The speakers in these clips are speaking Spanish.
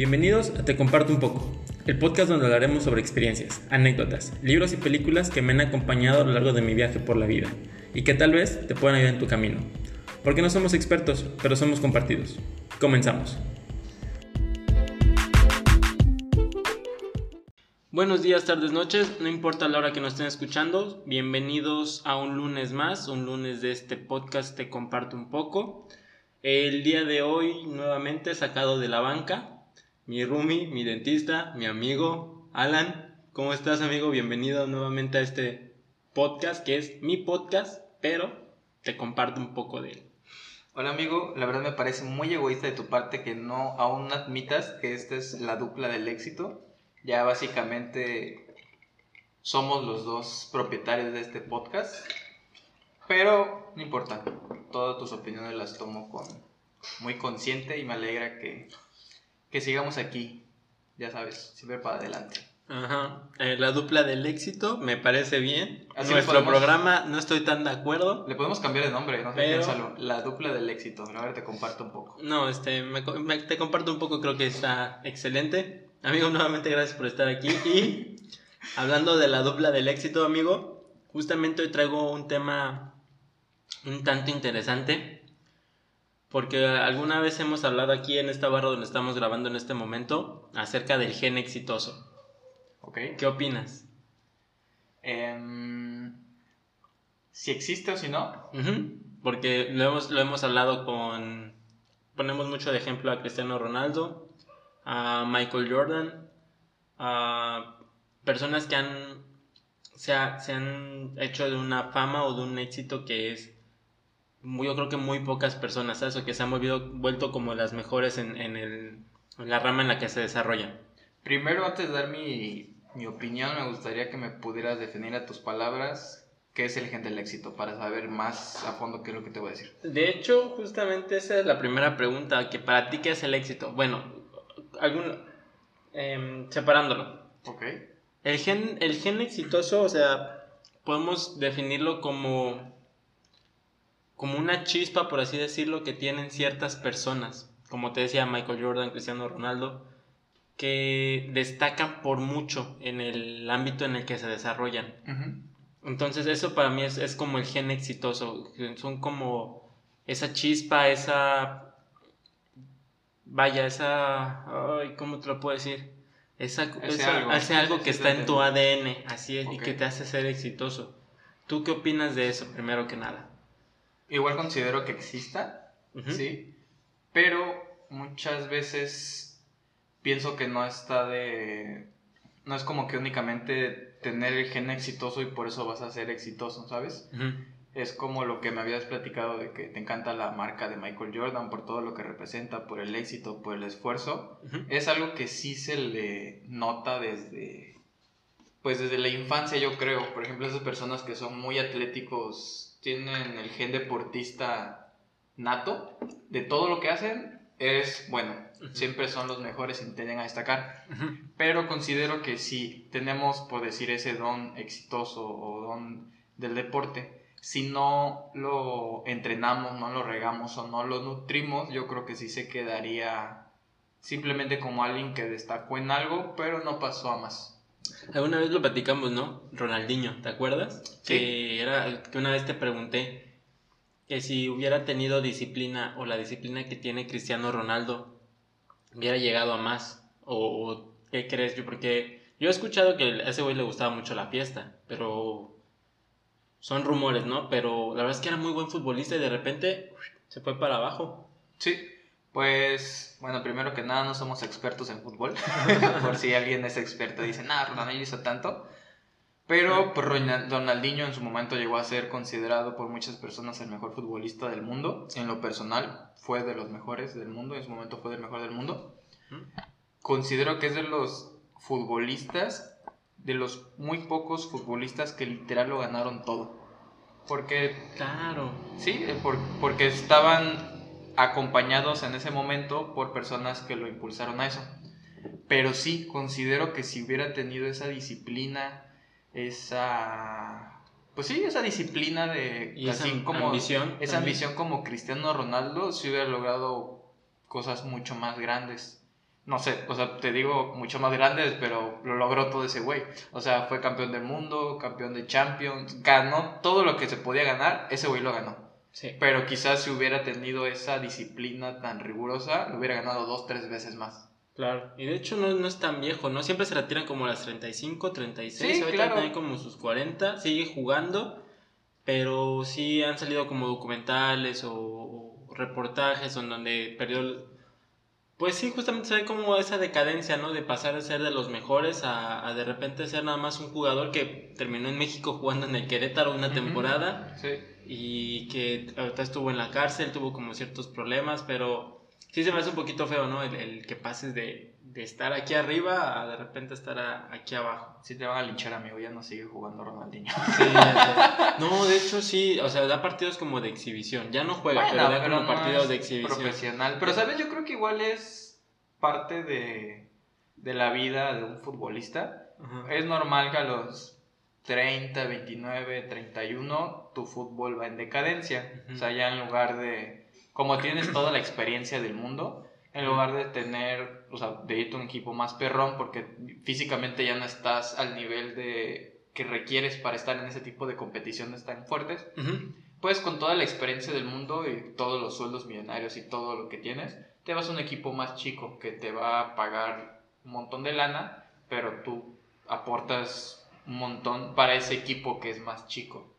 Bienvenidos a Te Comparto un poco, el podcast donde hablaremos sobre experiencias, anécdotas, libros y películas que me han acompañado a lo largo de mi viaje por la vida y que tal vez te puedan ayudar en tu camino. Porque no somos expertos, pero somos compartidos. Comenzamos. Buenos días, tardes, noches, no importa la hora que nos estén escuchando, bienvenidos a un lunes más, un lunes de este podcast Te Comparto un poco. El día de hoy nuevamente sacado de la banca, mi roomie, mi dentista, mi amigo Alan. ¿Cómo estás, amigo? Bienvenido nuevamente a este podcast, que es mi podcast, pero te comparto un poco de él. Hola amigo, la verdad me parece muy egoísta de tu parte que no aún admitas que esta es la dupla del éxito. Ya básicamente somos los dos propietarios de este podcast. Pero no importa, todas tus opiniones las tomo con muy consciente y me alegra que que sigamos aquí, ya sabes, siempre para adelante. Ajá, eh, la dupla del éxito me parece bien. Así Nuestro programa no estoy tan de acuerdo. Le podemos cambiar de nombre, no sé, piénsalo. La dupla del éxito. A ver, te comparto un poco. No, este, te comparto un poco, creo que está excelente. Amigo, nuevamente gracias por estar aquí. Y hablando de la dupla del éxito, amigo, justamente hoy traigo un tema un tanto interesante porque alguna vez hemos hablado aquí en esta barra donde estamos grabando en este momento acerca del gen exitoso. Ok. ¿Qué opinas? Em, si existe o si no. Porque lo hemos, lo hemos hablado con... Ponemos mucho de ejemplo a Cristiano Ronaldo, a Michael Jordan, a personas que han, se, se han hecho de una fama o de un éxito que es yo creo que muy pocas personas, ¿sabes? O que se han vuelto como las mejores en, en, el, en la rama en la que se desarrollan. Primero, antes de dar mi, mi opinión, me gustaría que me pudieras definir a tus palabras qué es el gen del éxito, para saber más a fondo qué es lo que te voy a decir. De hecho, justamente esa es la primera pregunta, que para ti qué es el éxito. Bueno, algún, em, separándolo. Ok. El gen, el gen exitoso, o sea, podemos definirlo como como una chispa, por así decirlo, que tienen ciertas personas, como te decía Michael Jordan, Cristiano Ronaldo, que destacan por mucho en el ámbito en el que se desarrollan. Entonces eso para mí es, como el gen exitoso, son como esa chispa, esa... Vaya, esa... Ay, ¿Cómo te lo puedo decir? Esa, hace algo, que está en tu ADN, así es, y que te hace ser exitoso. ¿Tú qué opinas de eso, primero que nada? Igual considero que exista, ¿sí? Pero muchas veces pienso que no está de... No es como que únicamente tener el gen exitoso y por eso vas a ser exitoso, ¿sabes? Es como lo que me habías platicado de que te encanta la marca de Michael Jordan por todo lo que representa, por el éxito, por el esfuerzo. Es algo que sí se le nota desde, pues desde la infancia yo creo. Por ejemplo, esas personas que son muy atléticos tienen el gen deportista nato, de todo lo que hacen es bueno, siempre son los mejores y tienden a destacar. Pero considero que si tenemos, por decir, ese don exitoso o don del deporte, si no lo entrenamos, no lo regamos o no lo nutrimos, yo creo que sí se quedaría simplemente como alguien que destacó en algo, pero no pasó a más. Alguna vez lo platicamos, ¿no? Ronaldinho, ¿te acuerdas? Sí. Que, era, que una vez te pregunté que si hubiera tenido disciplina o la disciplina que tiene Cristiano Ronaldo, hubiera llegado a más. O, qué crees yo, porque yo he escuchado que a ese güey le gustaba mucho la fiesta, pero son rumores, ¿no? Pero la verdad es que era muy buen futbolista y de repente se fue para abajo. Sí, pues, bueno, primero que nada no somos expertos en fútbol. por si alguien es experto dice, nada, Ronaldinho hizo tanto. Pero pues, Ronaldinho en su momento llegó a ser considerado por muchas personas el mejor futbolista del mundo. En lo personal, fue de los mejores del mundo. En su momento fue del mejor del mundo. Considero que es de los futbolistas, de los muy pocos futbolistas que literal lo ganaron todo. Porque. Claro. Sí, porque estaban acompañados en ese momento por personas que lo impulsaron a eso. Pero sí, considero que si hubiera tenido esa disciplina, esa... Pues sí, esa disciplina de... esa como, ambición. Esa ambición como Cristiano Ronaldo, si hubiera logrado cosas mucho más grandes. no sé, o sea, te digo mucho más grandes, pero lo logró todo ese güey. O sea, fue campeón del mundo, campeón de Champions, ganó todo lo que se podía ganar, ese güey lo ganó. Sí. Pero quizás si hubiera tenido esa disciplina tan rigurosa, lo hubiera ganado dos, tres veces más. Claro, y de hecho no, no es tan viejo, ¿no? Siempre se retiran como las 35, 36, sí, ahorita tiene como sus 40, sigue jugando, pero sí han salido como documentales o, reportajes en donde perdió pues sí, justamente se ve como esa decadencia, ¿no? De pasar de ser de los mejores a, de repente ser nada más un jugador que terminó en México jugando en el Querétaro una temporada. Sí. Y que ahorita estuvo en la cárcel, tuvo como ciertos problemas, pero sí se me hace un poquito feo, ¿no? El, que pases de, estar aquí arriba a de repente estar aquí abajo. Sí te van a linchar, amigo, ya no sigue jugando Ronaldinho. Sí, no, de hecho sí, o sea, da partidos como de exhibición. Ya no juega, pero da como partidos de exhibición. Profesional. Pero, ¿sabes? Yo creo que igual es parte de, la vida de un futbolista. Es normal que a los 30, 29, 31 tu fútbol va en decadencia. O sea, ya en lugar de como tienes toda la experiencia del mundo, en lugar de tener, o sea, de irte a un equipo más perrón, porque físicamente ya no estás al nivel de que requieres para estar en ese tipo de competiciones tan fuertes, pues con toda la experiencia del mundo y todos los sueldos millonarios y todo lo que tienes, te vas a un equipo más chico que te va a pagar un montón de lana, pero tú aportas un montón para ese equipo que es más chico.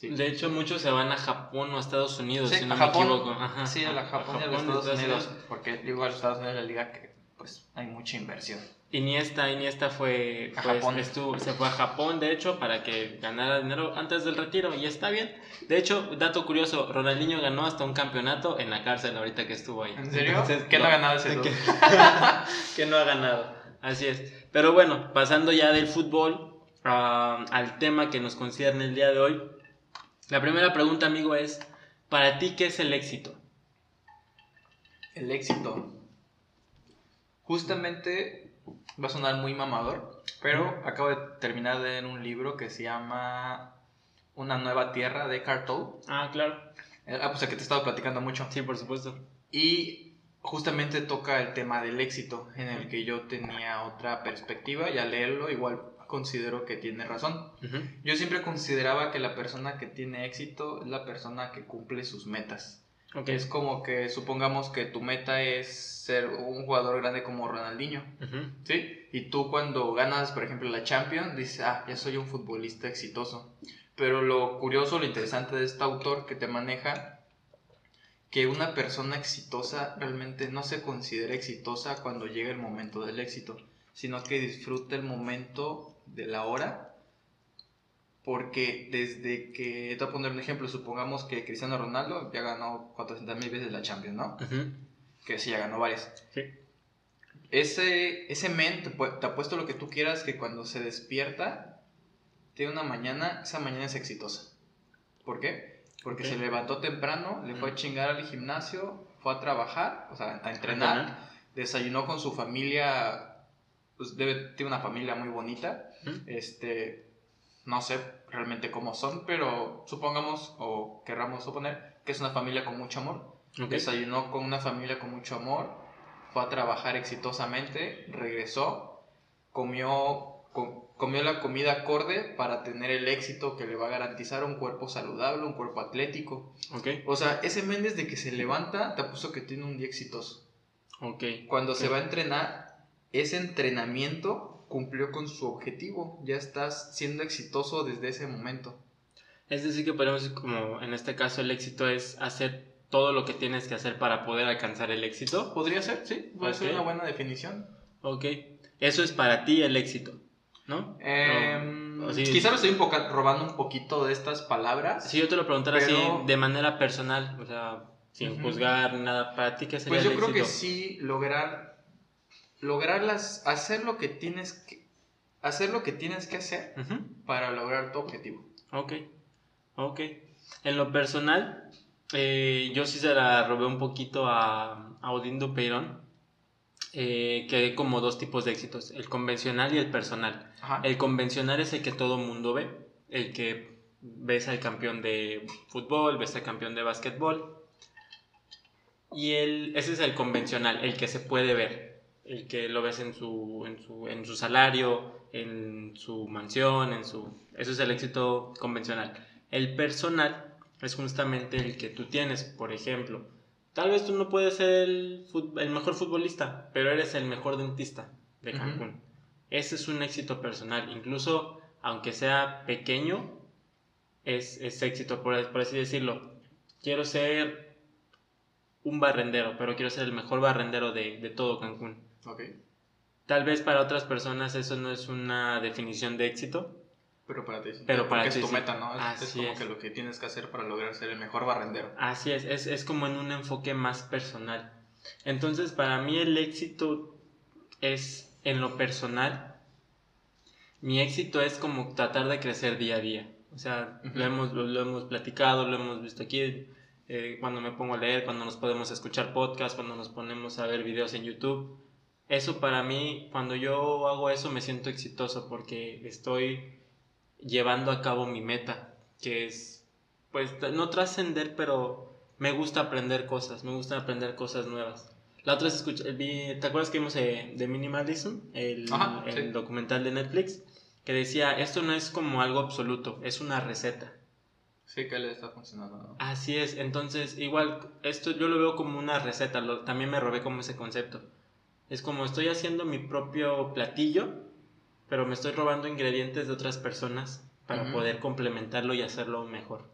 De hecho, muchos se van a Japón o a Estados Unidos, si no a Japón, me equivoco. sí, a la Japón, y a los Estados Unidos, porque igual Estados Unidos la liga que pues hay mucha inversión. Iniesta, Iniesta fue, a Japón. Estuvo, se fue a Japón, de hecho, para que ganara dinero antes del retiro, y está bien. De hecho, dato curioso, Ronaldinho ganó hasta un campeonato en la cárcel ahorita que estuvo ahí. ¿En serio? ¿Qué no, ha ganado ese que, que no ha ganado, así es. Pero bueno, pasando ya del fútbol ah, al tema que nos concierne el día de hoy, la primera pregunta, amigo, es, ¿para ti qué es el éxito? El éxito. Justamente va a sonar muy mamador, pero acabo de terminar de leer un libro que se llama Una nueva tierra de Cartoon. Ah, claro. Eh, ah, pues el que te he estado platicando mucho. Sí, por supuesto. Y justamente toca el tema del éxito, en el que yo tenía otra perspectiva y al leerlo igual considero que tiene razón. Yo siempre consideraba que la persona que tiene éxito es la persona que cumple sus metas. Es como que supongamos que tu meta es ser un jugador grande como Ronaldinho, ¿sí? Y tú cuando ganas, por ejemplo, la Champions, dices, ah, ya soy un futbolista exitoso. Pero lo curioso, lo interesante de este autor que te maneja, que una persona exitosa realmente no se considera exitosa cuando llega el momento del éxito, sino que disfruta el momento de la hora, porque desde que, te voy a poner un ejemplo, supongamos que Cristiano Ronaldo ya ganó 400 mil veces la Champions, ¿no? Que sí, ya ganó varias. Sí. Ese, ese men, te, te, apuesto lo que tú quieras, que cuando se despierta, tiene una mañana, esa mañana es exitosa. ¿Por qué? Porque se levantó temprano, le fue a chingar al gimnasio, fue a trabajar, o sea, a entrenar, desayunó con su familia, pues debe, tiene una familia muy bonita, este, no sé realmente cómo son, pero supongamos o querramos suponer que es una familia con mucho amor. Desayunó con una familia con mucho amor, fue a trabajar exitosamente, regresó, comió, comió la comida acorde para tener el éxito que le va a garantizar un cuerpo saludable, un cuerpo atlético. O sea, ese Méndez de que se levanta, te puso que tiene un día exitoso. Cuando se va a entrenar, ese entrenamiento cumplió con su objetivo, ya estás siendo exitoso desde ese momento. Es decir, que podemos, como en este caso, el éxito es hacer todo lo que tienes que hacer para poder alcanzar el éxito. Podría ser, sí, puede ser una buena definición. Ok, eso es para ti el éxito, ¿no? Em, quizá me estoy un poco, robando un poquito de estas palabras. Si yo te lo preguntara así de manera personal, o sea, sin juzgar nada, para ti, ¿qué sería Pues yo creo que sí, lograr lograrlas, hacer lo que tienes que, hacer lo que tienes que hacer para lograr tu objetivo. Ok, ok. En lo personal, eh, yo sí se la robé un poquito a, a Odín Dupeirón, eh, que hay como dos tipos de éxitos, el convencional y el personal. El convencional es el que todo mundo ve, el que ves al campeón de fútbol, ves al campeón de básquetbol. Y el, ese es el convencional, el que se puede ver el que lo ves en su, en su, en su salario, en su mansión, en su... Eso es el éxito convencional. El personal es justamente el que tú tienes, por ejemplo. Tal vez tú no puedes ser el, el mejor futbolista, pero eres el mejor dentista de Cancún. Ese es un éxito personal. Incluso, aunque sea pequeño, es, es éxito, por, por así decirlo. Quiero ser un barrendero, pero quiero ser el mejor barrendero de, de todo Cancún. Okay. Tal vez para otras personas eso no es una definición de éxito. Pero para ti sí. Pero para ti es tu meta, ¿no? Es, Así es como es. que lo que tienes que hacer para lograr ser el mejor barrendero. Así es, es, es como en un enfoque más personal. Entonces, para mí el éxito es en lo personal. Mi éxito es como tratar de crecer día a día. O sea, lo, hemos, lo, lo hemos platicado, lo hemos visto aquí, eh, cuando me pongo a leer, cuando nos podemos escuchar podcasts, cuando nos ponemos a ver videos en YouTube. Eso para mí, cuando yo hago eso me siento exitoso porque estoy llevando a cabo mi meta, que es, pues, no trascender, pero me gusta aprender cosas, me gusta aprender cosas nuevas. La otra vez escuché, vi, ¿te acuerdas que vimos eh, The Minimalism, el, Ajá, el sí. documental de Netflix? Que decía, esto no es como algo absoluto, es una receta. Sí que le está funcionando, ¿no? Así es, entonces igual esto yo lo veo como una receta, lo- también me robé como ese concepto. Es como estoy haciendo mi propio platillo, pero me estoy robando ingredientes de otras personas para poder complementarlo y hacerlo mejor.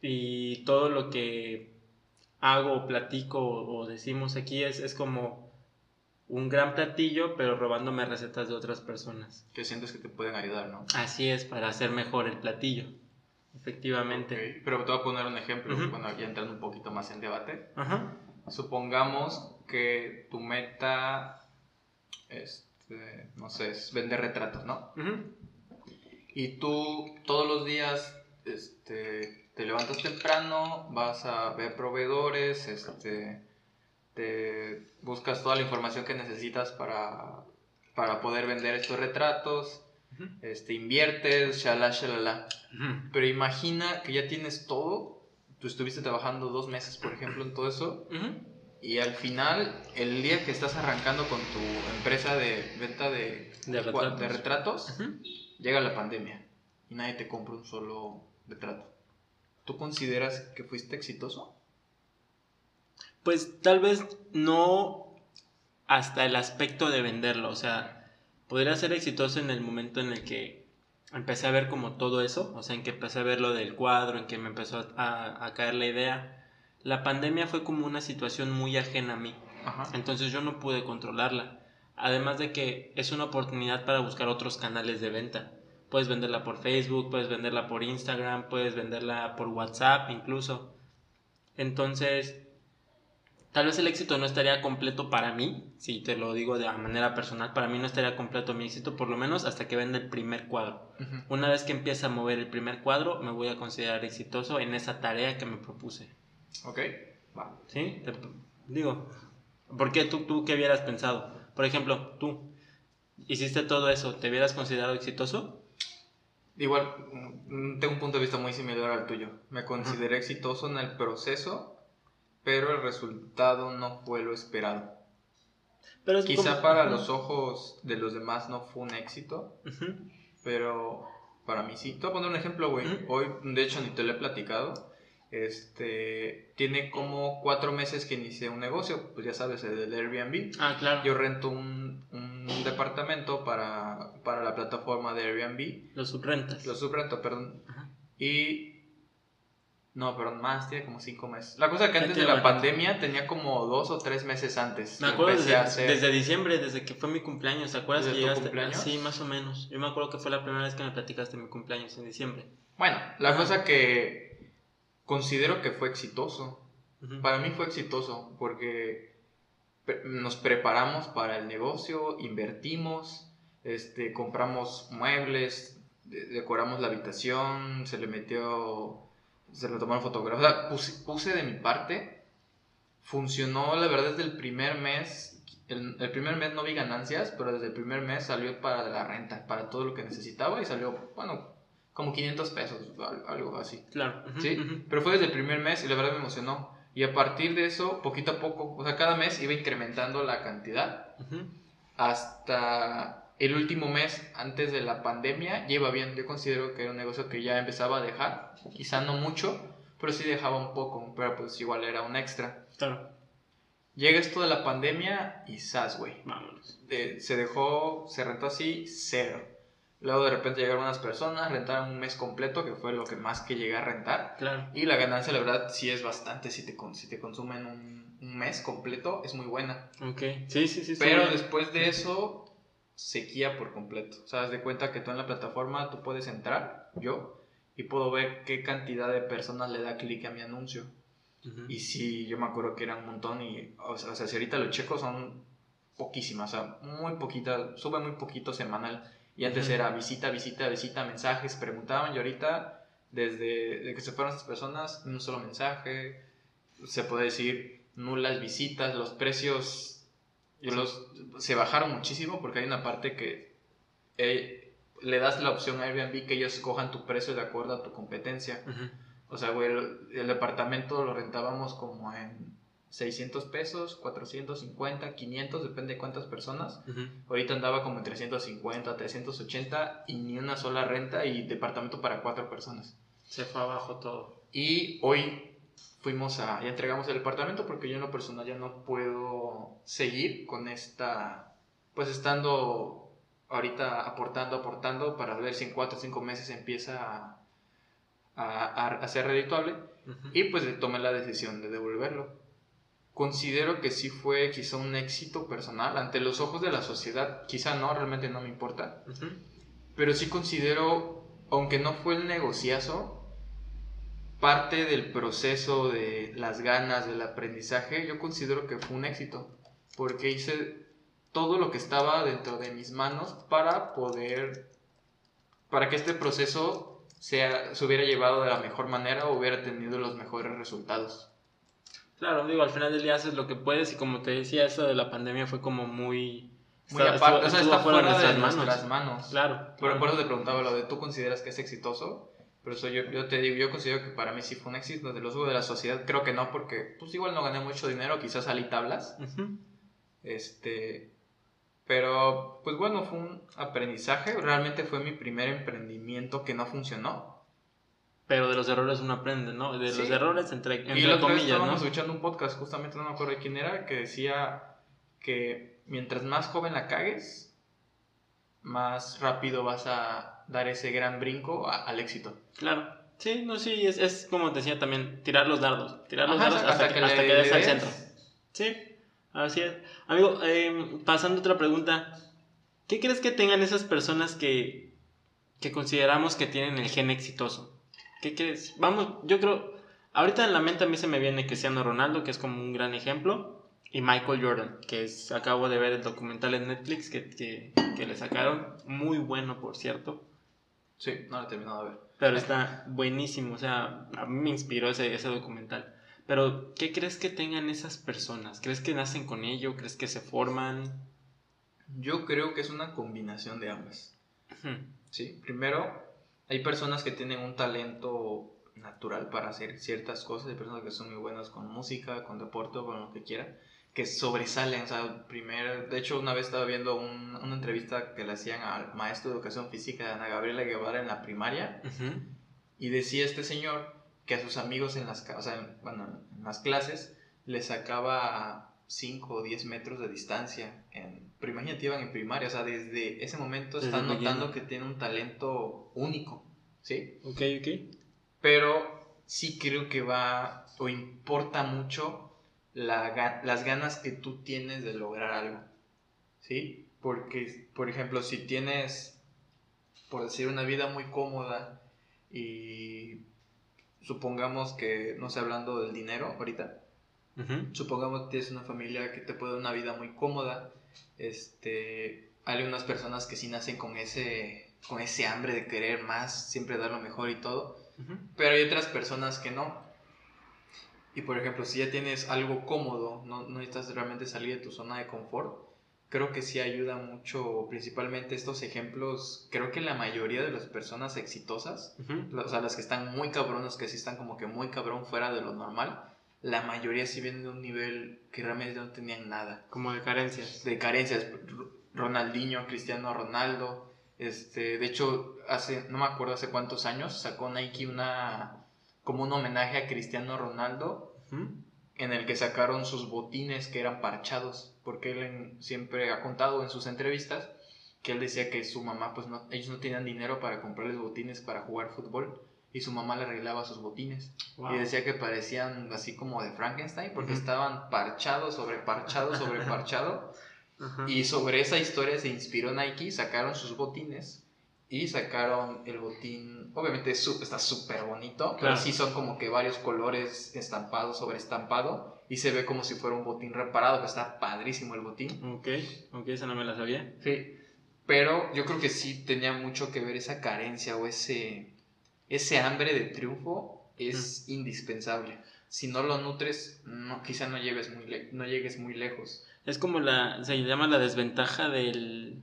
Y todo lo que hago, platico o decimos aquí es, es como un gran platillo, pero robándome recetas de otras personas. Que sientes que te pueden ayudar, ¿no? Así es, para hacer mejor el platillo. Efectivamente. Pero te voy a poner un ejemplo, Ujú. bueno, ya entrando un poquito más en debate. Supongamos que tu meta, este, no sé, es vender retratos, ¿no? Y tú todos los días este, te levantas temprano, vas a ver proveedores, este, te buscas toda la información que necesitas para, para poder vender estos retratos, este, inviertes, shalala, shalala. Pero imagina que ya tienes todo, tú estuviste trabajando dos meses, por ejemplo, en todo eso. Y al final, el día que estás arrancando con tu empresa de venta de, De retratos. de retratos, Ujú. llega la pandemia y nadie te compra un solo retrato. ¿Tú consideras que fuiste exitoso? Pues tal vez no hasta el aspecto de venderlo, o sea, podría ser exitoso en el momento en el que empecé a ver como todo eso, o sea, en que empecé a ver lo del cuadro, en que me empezó a, a caer la idea. La pandemia fue como una situación muy ajena a mí, Ajá. entonces yo no pude controlarla. Además de que es una oportunidad para buscar otros canales de venta. Puedes venderla por Facebook, puedes venderla por Instagram, puedes venderla por WhatsApp incluso. Entonces, tal vez el éxito no estaría completo para mí, si te lo digo de manera personal, para mí no estaría completo mi éxito por lo menos hasta que venda el primer cuadro. Una vez que empiece a mover el primer cuadro, me voy a considerar exitoso en esa tarea que me propuse. Ok, va. ¿Sí? Te- digo, ¿por qué tú, tú qué hubieras pensado? Por ejemplo, tú hiciste todo eso, ¿te hubieras considerado exitoso? Igual, mm, tengo un punto de vista muy similar al tuyo. Me consideré exitoso en el proceso, pero el resultado no fue lo esperado. Pero es Quizá como- para Ujú. los ojos de los demás no fue un éxito, Ujú. pero para mí sí. Te voy a poner un ejemplo, güey. Hoy, de hecho, ni te lo he platicado. Este, tiene como cuatro meses que inicié un negocio, pues ya sabes, el del Airbnb. Ah, claro. Yo rento un, un departamento para, para la plataforma de Airbnb. Lo subrentas. Lo subrento, perdón. Ajá. Y... No, perdón, más, tiene como cinco meses. La cosa es que antes de la pandemia tenía como dos o tres meses antes. Me acuerdo desde, hacer- desde diciembre, desde que fue mi cumpleaños, ¿te acuerdas ¿Desde que tu llegaste? cumpleaños? Sí, más o menos. Yo me acuerdo que fue la primera vez que me platicaste mi cumpleaños en diciembre. Bueno, la Ajá. cosa que considero que fue exitoso. Para mí fue exitoso porque nos preparamos para el negocio, invertimos, este, compramos muebles, de- decoramos la habitación, se le metió, se le tomaron fotografías, o sea, puse, puse de mi parte, funcionó la verdad desde el primer mes, el, el primer mes no vi ganancias, pero desde el primer mes salió para la renta, para todo lo que necesitaba y salió, bueno, como 500 pesos, al- algo así. Claro. ¿sí? ujú. Pero fue desde el primer mes y la verdad me emocionó. Y a partir de eso, poquito a poco, o sea, cada mes iba incrementando la cantidad hasta el último mes antes de la pandemia ya iba bien. Yo considero que era un negocio que ya empezaba a dejar, quizá no mucho, pero sí dejaba un poco, pero pues igual era un extra. Claro. Llega esto de la pandemia y sas, güey. Vámonos. se dejó, se rentó así, cero. Luego de repente llegaron unas personas, rentaron un mes completo, que fue lo que más que llegué a rentar. Claro. Y la ganancia, la verdad, sí es bastante. Si te, si te consumen un, un mes completo, es muy buena. Ok, sí, sí, sí. Pero después de eso, sequía por completo. O sea, das de cuenta que tú en la plataforma tú puedes entrar, yo, y puedo ver qué cantidad de personas le da clic a mi anuncio. Y sí, yo me acuerdo que era un montón y, o sea, si ahorita lo checo son poquísimas, o sea, muy poquita, sube muy poquito semanal. Y antes era visita, visita, visita, mensajes, preguntaban y ahorita, desde que se fueron esas personas, un solo mensaje, se puede decir nulas visitas, los precios los, se bajaron muchísimo porque hay una parte que eh, le das la opción a Airbnb que ellos cojan tu precio de acuerdo a tu competencia. O sea, güey, el, departamento lo rentábamos como en 600 pesos, 450, 500, depende de cuántas personas. Ahorita andaba como en 350, 380 y ni una sola renta y departamento para cuatro personas. Se fue abajo todo. Y hoy fuimos a, ya entregamos el departamento porque yo en lo personal ya no puedo seguir con esta, pues estando ahorita aportando, aportando para ver si en cuatro o cinco meses empieza a a, ser redituable y pues tomé la decisión de devolverlo. Considero que sí fue quizá un éxito personal. Ante los ojos de la sociedad, quizá no, realmente no me importa, pero sí considero, aunque no fue el negociazo, parte del proceso de las ganas, del aprendizaje, yo considero que fue un éxito, porque hice todo lo que estaba dentro de mis manos para poder, para que este proceso se, se hubiera llevado de la mejor manera o hubiera tenido los mejores resultados. Claro, digo, al final del día haces lo que puedes y como te decía, eso de la pandemia fue como muy... Muy aparte, o sea, está fuera, de nuestras, manos. Claro. Pero por eso te preguntaba lo de, ¿tú consideras que es exitoso? Pero eso yo, yo te digo, yo considero que para mí sí fue un éxito. De los de la sociedad, creo que no, porque pues igual no gané mucho dinero, quizás salí tablas. Este, pero, pues bueno, fue un aprendizaje. Realmente fue mi primer emprendimiento que no funcionó. Pero de los errores uno aprende, ¿no? De los errores entre, entre y el otro estábamos escuchando un podcast, justamente no me acuerdo de quién era, que decía que mientras más joven la cagues, más rápido vas a dar ese gran brinco al éxito. Claro. Sí, no, sí, es, es, como te decía también, tirar los dardos. Tirar los dardos hasta, que, hasta que des al centro. Sí, Así es. Amigo, em, pasando a otra pregunta. ¿Qué crees que tengan esas personas que, que consideramos que tienen el gen exitoso? ¿Qué crees? Vamos, yo creo, ahorita en la mente a mí se me viene Cristiano Ronaldo, que es como un gran ejemplo, y Michael Jordan, que es, acabo de ver el documental en Netflix que, que, que le sacaron, muy bueno por cierto. Sí, no lo he terminado de ver. Pero está buenísimo, o sea, a mí me inspiró ese, ese documental. Pero, ¿qué crees que tengan esas personas? ¿Crees que nacen con ello? ¿Crees que se forman? Yo creo que es una combinación de ambas. Sí, primero, hay personas que tienen un talento natural para hacer ciertas cosas, hay personas que son muy buenas con música, con deporte, con lo que quieran, que sobresalen, o sea, primero, de hecho una vez estaba viendo una entrevista que le hacían al maestro de educación física, Ana Gabriela Guevara, en la primaria, y decía este señor que a sus amigos en las, o sea, bueno, en las clases les sacaba 5 o 10 metros de distancia. En, pero imagínate, iban en primaria, o sea, desde ese momento están notando que tiene un talento único, ¿sí? Ok, ok. Pero sí creo que va o importa mucho la, las ganas que tú tienes de lograr algo, ¿sí? Porque, por ejemplo, si tienes, por decir, una vida muy cómoda y supongamos que, no sé, hablando del dinero ahorita, supongamos que tienes una familia que te puede dar una vida muy cómoda, este, hay unas personas que sí nacen con ese, con ese hambre de querer más, siempre dar lo mejor y todo, pero hay otras personas que no. Y por ejemplo, si ya tienes algo cómodo, no, no necesitas realmente salir de tu zona de confort, creo que sí ayuda mucho, principalmente estos ejemplos, creo que la mayoría de las personas exitosas, o sea, las que están muy cabronas, que sí están como que muy cabrón fuera de lo normal, la mayoría sí vienen de un nivel que realmente no tenían nada. Como de carencias. De carencias. Ronaldinho, Cristiano Ronaldo. Este, de hecho, hace, no me acuerdo hace cuántos años, sacó Nike una, como un homenaje a Cristiano Ronaldo, en el que sacaron sus botines que eran parchados, porque él siempre ha contado en sus entrevistas que él decía que su mamá, pues no, ellos no tenían dinero para comprarles botines para jugar fútbol y su mamá le arreglaba sus botines. Y decía que parecían así como de Frankenstein porque estaban parchados sobre parchado sobre parchado. Y sobre esa historia se inspiró Nike, sacaron sus botines y sacaron el botín, obviamente está súper bonito, pero sí son como que varios colores estampados sobre estampado y se ve como si fuera un botín reparado, que está padrísimo el botín. Ok, ok, esa no me la sabía. Sí, pero yo creo que sí tenía mucho que ver esa carencia o ese, ese hambre de triunfo es indispensable. Si no lo nutres, no, quizá no llegues muy, no llegues muy lejos. Es como la, se llama la desventaja del,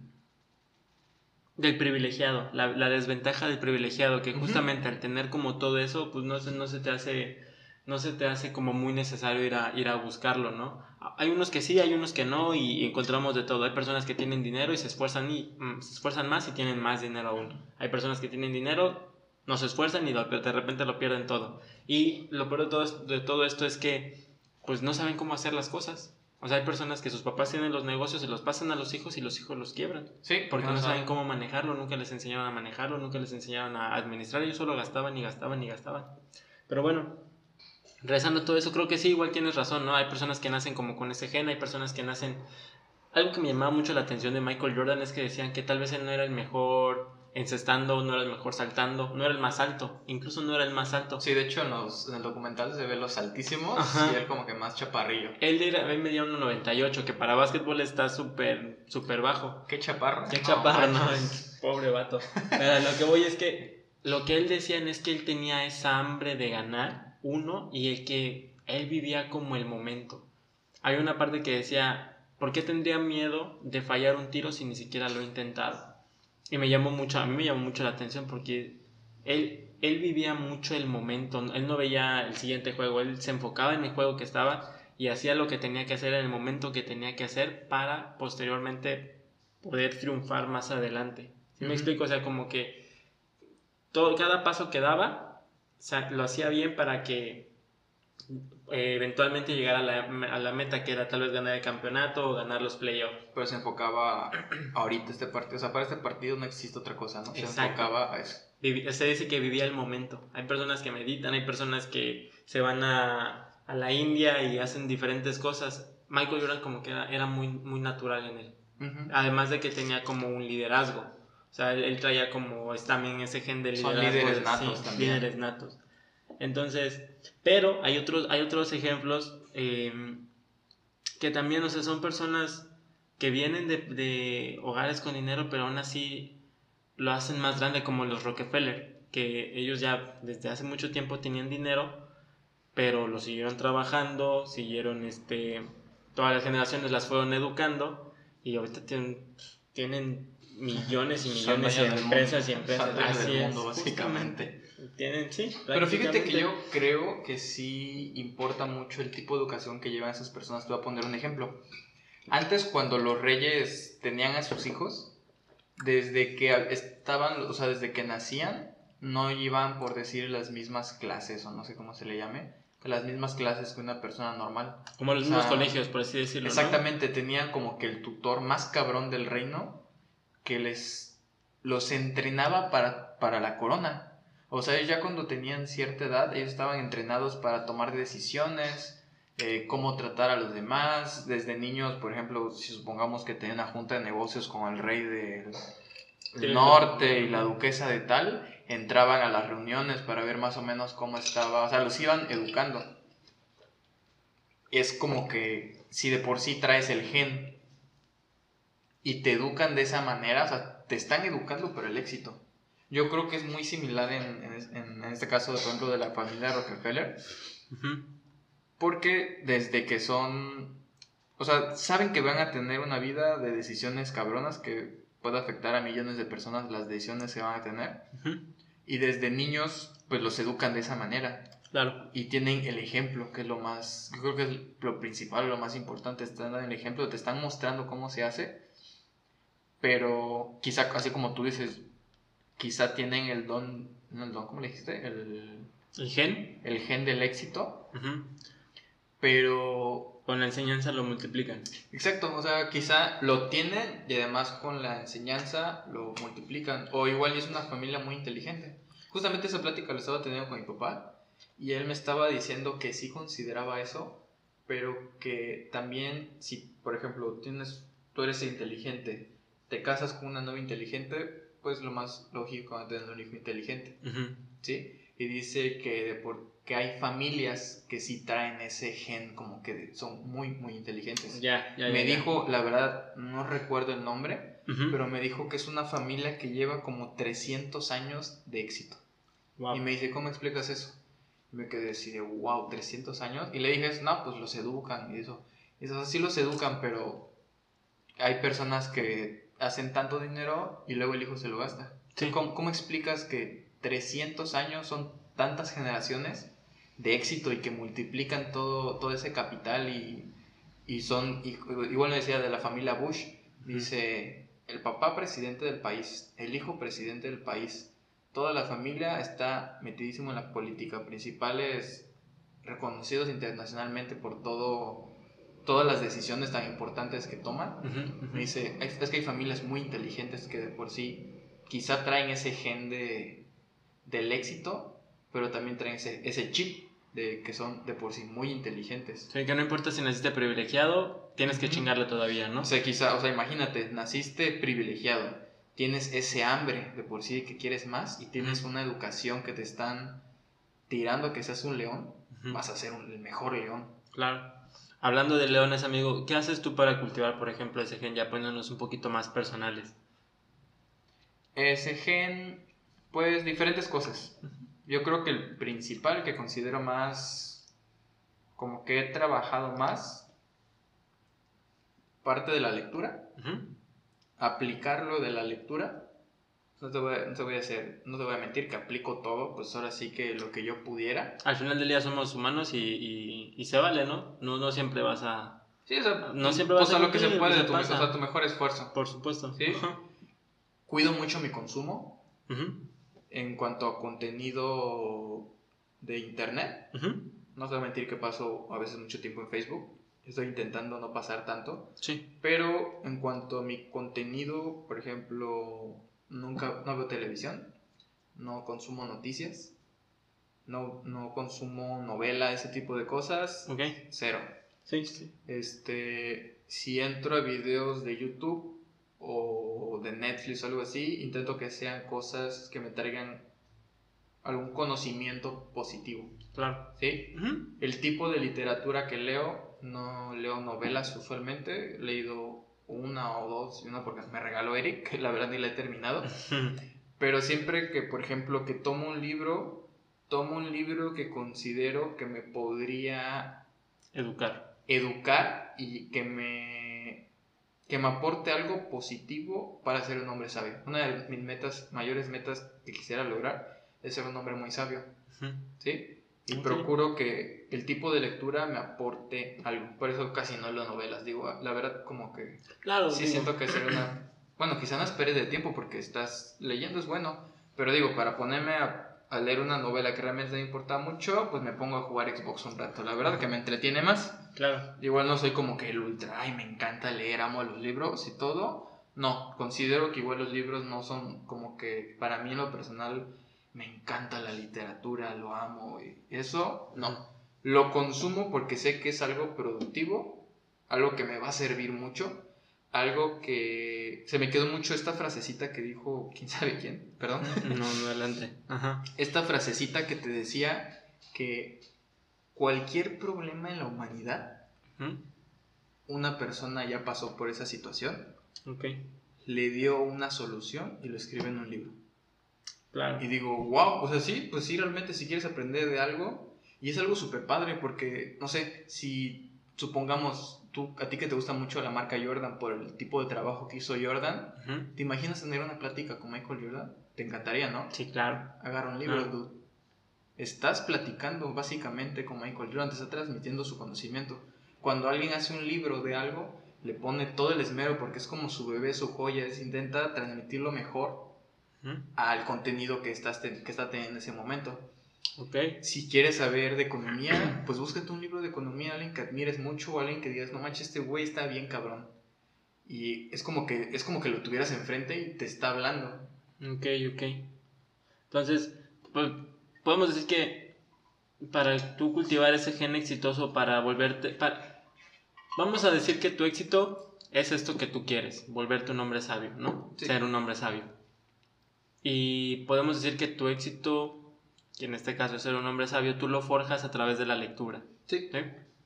del privilegiado, la, desventaja del privilegiado, que justamente al tener como todo eso, pues no, no se te hace no se te hace como muy necesario ir a, ir a buscarlo, ¿no? Hay unos que sí, hay unos que no y, encontramos de todo. Hay personas que tienen dinero y se esfuerzan, y, mm, se esfuerzan más y tienen más dinero aún. Hay personas que tienen dinero, no se esfuerzan y de repente lo pierden todo. Y lo peor de todo, de todo esto es que pues no saben cómo hacer las cosas. O sea, hay personas que sus papás tienen los negocios, se los pasan a los hijos y los hijos los quiebran. Sí, porque no, saben cómo manejarlo, nunca les enseñaban a manejarlo, nunca les enseñaban a administrar, ellos solo gastaban y gastaban y gastaban. Pero bueno, rezando todo eso, creo que sí, igual tienes razón, ¿no? Hay personas que nacen como con ese gen, hay personas que nacen... Algo que me llamaba mucho la atención de Michael Jordan es que decían que tal vez él no era el mejor encestando, no era el mejor saltando, no era el más alto, incluso no era el más alto. Sí, de hecho en, los, en el documental se ve los altísimos y él como que más chaparrillo. Él, era, él medía 1.98, que para básquetbol está súper, súper bajo. Qué chaparro. Qué chaparro, no, pobre vato. Pero lo que voy es que lo que él decía es que él tenía esa hambre de ganar, uno, y el que él vivía como el momento. Hay una parte que decía, ¿por qué tendría miedo de fallar un tiro si ni siquiera lo he intentado? Y me llamó mucho, a mí me llamó mucho la atención porque él, él vivía mucho el momento, él no veía el siguiente juego, él se enfocaba en el juego que estaba y hacía lo que tenía que hacer en el momento que tenía que hacer para posteriormente poder triunfar más adelante. ¿Sí me explico? O sea, como que todo, cada paso que daba lo hacía bien para que eh, eventualmente llegar a la, a la, meta que era tal vez ganar el campeonato o ganar los playoffs. Pero se enfocaba ahorita este partido, o sea, para este partido no existe otra cosa, ¿no? Se enfocaba a eso. se dice que vivía el momento. Hay personas que meditan, hay personas que se van a, a la India y hacen diferentes cosas. Michael Jordan como que era, era muy, muy natural en él. Además de que tenía como un liderazgo. O sea, él, traía como es también ese gen de liderazgo. Son líderes natos también. Líderes natos. Entonces, pero hay otros, hay otros ejemplos eh, que también, o sea, son personas que vienen de, hogares con dinero, pero aún así lo hacen más grande, como los Rockefeller, que ellos ya desde hace mucho tiempo tenían dinero, pero lo siguieron trabajando, siguieron, este, todas las generaciones las fueron educando y ahorita tienen, tienen millones y millones de empresas y empresas. Así es, básicamente. Tienen, sí. Pero fíjate que yo creo que sí importa mucho el tipo de educación que llevan esas personas. Te voy a poner un ejemplo. Antes, cuando los reyes tenían a sus hijos, desde que estaban, o sea, desde que nacían, no iban por decir las mismas clases, o no sé cómo se le llame, las mismas clases que una persona normal. Como los mismos colegios, por así decirlo. Exactamente, tenían como que el tutor más cabrón del reino que les los entrenaba para, para la corona. O sea, ya cuando tenían cierta edad, ellos estaban entrenados para tomar decisiones, eh, cómo tratar a los demás. Desde niños, por ejemplo, si supongamos que tenían una junta de negocios con el rey del, norte y la duquesa de tal, entraban a las reuniones para ver más o menos cómo estaba. O sea, los iban educando. Es como que si de por sí traes el gen y te educan de esa manera, o sea, te están educando por el éxito. Yo creo que es muy similar en, en, este caso, por ejemplo, de la familia Rockefeller. Porque desde que son. O sea, saben que van a tener una vida de decisiones cabronas que puede afectar a millones de personas las decisiones que van a tener. Y desde niños, pues los educan de esa manera. Claro. Y tienen el ejemplo, que es lo más, yo creo que es lo principal, lo más importante, están dando el ejemplo, te están mostrando cómo se hace, pero quizá, así como tú dices, quizá tienen el don, no el don, ¿cómo le dijiste? El, ¿El gen? El gen del éxito, Ujú. pero Con la enseñanza lo multiplican. Exacto, o sea, quizá lo tienen y además con la enseñanza lo multiplican. O igual es una familia muy inteligente. Justamente esa plática lo estaba teniendo con mi papá y él me estaba diciendo que sí consideraba eso, pero que también si, por ejemplo, tienes, tú eres inteligente, te casas con una novia inteligente, pues lo más lógico es tener un hijo inteligente. ¿sí? Y dice que, de por- que hay familias que sí traen ese gen como que son muy, muy inteligentes. Ya, ya, me ya, dijo, la verdad, no recuerdo el nombre, pero me dijo que es una familia que lleva como 300 años de éxito. Wow. Y me dice, ¿cómo explicas eso? Y me quedé así de, wow, 300 años. Y le dije, no, pues los educan y eso. Y eso sí los educan, pero hay personas que hacen tanto dinero y luego el hijo se lo gasta. Sí. ¿Cómo, cómo explicas que 300 años son tantas generaciones de éxito y que multiplican todo, todo ese capital y, y son, y- igual me decía de la familia Bush, dice, el papá presidente del país, el hijo presidente del país, toda la familia está metidísimo en la política, principales reconocidos internacionalmente por todo, todas las decisiones tan importantes que toman. Me dice, "Hay- es que hay familias muy inteligentes que de por sí quizá traen ese gen de, del éxito, pero también traen ese, ese chip de que son de por sí muy inteligentes. Sí, que no importa si naciste privilegiado, tienes que chingarle todavía, ¿no? O sea, quizá, o sea, imagínate, naciste privilegiado, tienes ese hambre de por sí que quieres más y tienes una educación que te están tirando que seas un león, vas a ser un- el mejor león. Claro. Hablando de leones, amigo, ¿qué haces tú para cultivar, por ejemplo, ese gen? Ya poniéndonos un poquito más personales. Ese gen, pues diferentes cosas. Yo creo que el principal que considero más, como que he trabajado más, parte de la lectura, aplicarlo de la lectura. No te, voy a, no, te voy a hacer, no te voy a mentir que aplico todo, pues ahora sí que lo que yo pudiera. Al final del día somos humanos y, y- y se vale, ¿no? ¿no? No siempre vas a... Sí, o sea, No siempre vas pues a lo que se puede, tu, o sea, tu mejor esfuerzo. Por supuesto. Sí. Cuido mucho mi consumo en cuanto a contenido de internet. No te voy a mentir que paso a veces mucho tiempo en Facebook. Estoy intentando no pasar tanto. Sí. Pero en cuanto a mi contenido, por ejemplo, nunca no veo televisión, no consumo noticias, no, no consumo novela, ese tipo de cosas. Ok. Cero. Sí, sí. Este, si entro a videos de YouTube o de Netflix o algo así, intento que sean cosas que me traigan algún conocimiento positivo. Claro. ¿Sí? El tipo de literatura que leo, no leo novelas usualmente, he leído una o dos, y una porque me regaló Eric, que la verdad ni la he terminado, pero siempre que, por ejemplo, que tomo un libro, tomo un libro que considero que me podría Educar. educar y que me, que me aporte algo positivo para ser un hombre sabio. Una de mis metas, mayores metas que quisiera lograr es ser un hombre muy sabio. ¿sí? Y Ok. procuro que el tipo de lectura me aporte algo. Por eso casi no leo novelas. Digo, la verdad, como que Claro. sí digo, siento que sería una. Bueno, quizá no esperes de tiempo porque estás leyendo, es bueno. Pero digo, para ponerme a, a leer una novela que realmente me importa mucho, pues me pongo a jugar Xbox un rato. La verdad que me entretiene más. Claro. Igual no soy como que el ultra, ay, me encanta leer, amo los libros y todo. No, considero que igual los libros no son como que para mí en lo personal me encanta la literatura, lo amo y eso no. Lo consumo porque sé que es algo productivo, algo que me va a servir mucho, algo que se me quedó mucho esta frasecita que dijo, quién sabe quién, perdón. No, no, adelante. Ajá. Esta frasecita que te decía que cualquier problema en la humanidad una persona ya pasó por esa situación, Ok. le dio una solución y lo escribe en un libro. Claro. Y digo, wow, o sea, sí, pues sí, realmente si quieres aprender de algo, y es algo súper padre porque, no sé, si supongamos, tú, a ti que te gusta mucho la marca Jordan por el tipo de trabajo que hizo Jordan. ¿te imaginas tener una plática con Michael Jordan? Te encantaría, ¿no? Sí, claro. Agarra un libro, dude. estás platicando básicamente con Michael Jordan, te está transmitiendo su conocimiento. Cuando alguien hace un libro de algo, le pone todo el esmero porque es como su bebé, su joya, es, intenta transmitirlo mejor al contenido que, estás que está teniendo en ese momento. Okay. Si quieres saber de economía, pues búscate un libro de economía, alguien que admires mucho o alguien que digas, no manches, este güey está bien cabrón. Y es como que es como que lo tuvieras enfrente y te está hablando. Ok, ok. Entonces, pues, podemos decir que para tú cultivar ese gen exitoso, para volverte... Para, vamos a decir que tu éxito es esto que tú quieres, volverte un hombre sabio, ¿no? Ser un hombre sabio. Y podemos decir que tu éxito, que en este caso es ser un hombre sabio, tú lo forjas a través de la lectura. Sí.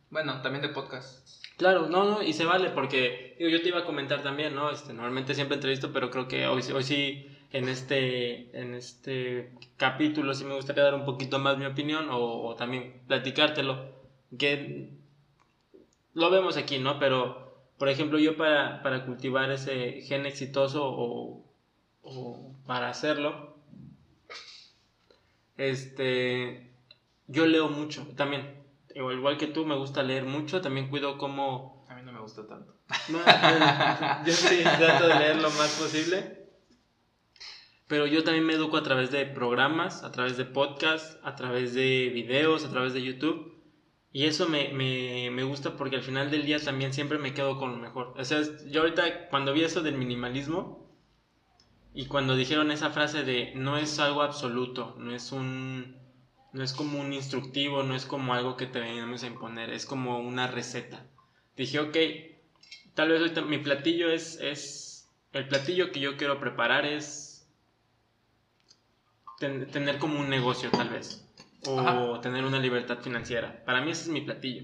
Bueno, también de podcast. Claro, no, no, y se vale porque yo te iba a comentar también, ¿no? Este, normalmente siempre entrevisto, pero creo que hoy, hoy sí, en este, en este capítulo sí me gustaría dar un poquito más mi opinión o, también platicártelo, que lo vemos aquí, ¿no? Pero, por ejemplo, yo para, para cultivar ese gen exitoso o, o para hacerlo, este, yo leo mucho también igual que tú, me gusta leer mucho. También cuido como... A mí no me gusta tanto. yo sí trato de leer lo más posible. Pero yo también me educo a través de programas, a través de podcasts, a través de videos, a través de YouTube. Y eso me, me, me, gusta porque al final del día también siempre me quedo con lo mejor. O sea, yo ahorita cuando vi eso del minimalismo y cuando dijeron esa frase de no es algo absoluto, no es un no es como un instructivo, no es como algo que te venimos a imponer, es como una receta. Dije, ok, tal vez ahorita mi platillo es, es, el platillo que yo quiero preparar es tener como un negocio tal vez, o tener una libertad financiera. Para mí ese es mi platillo.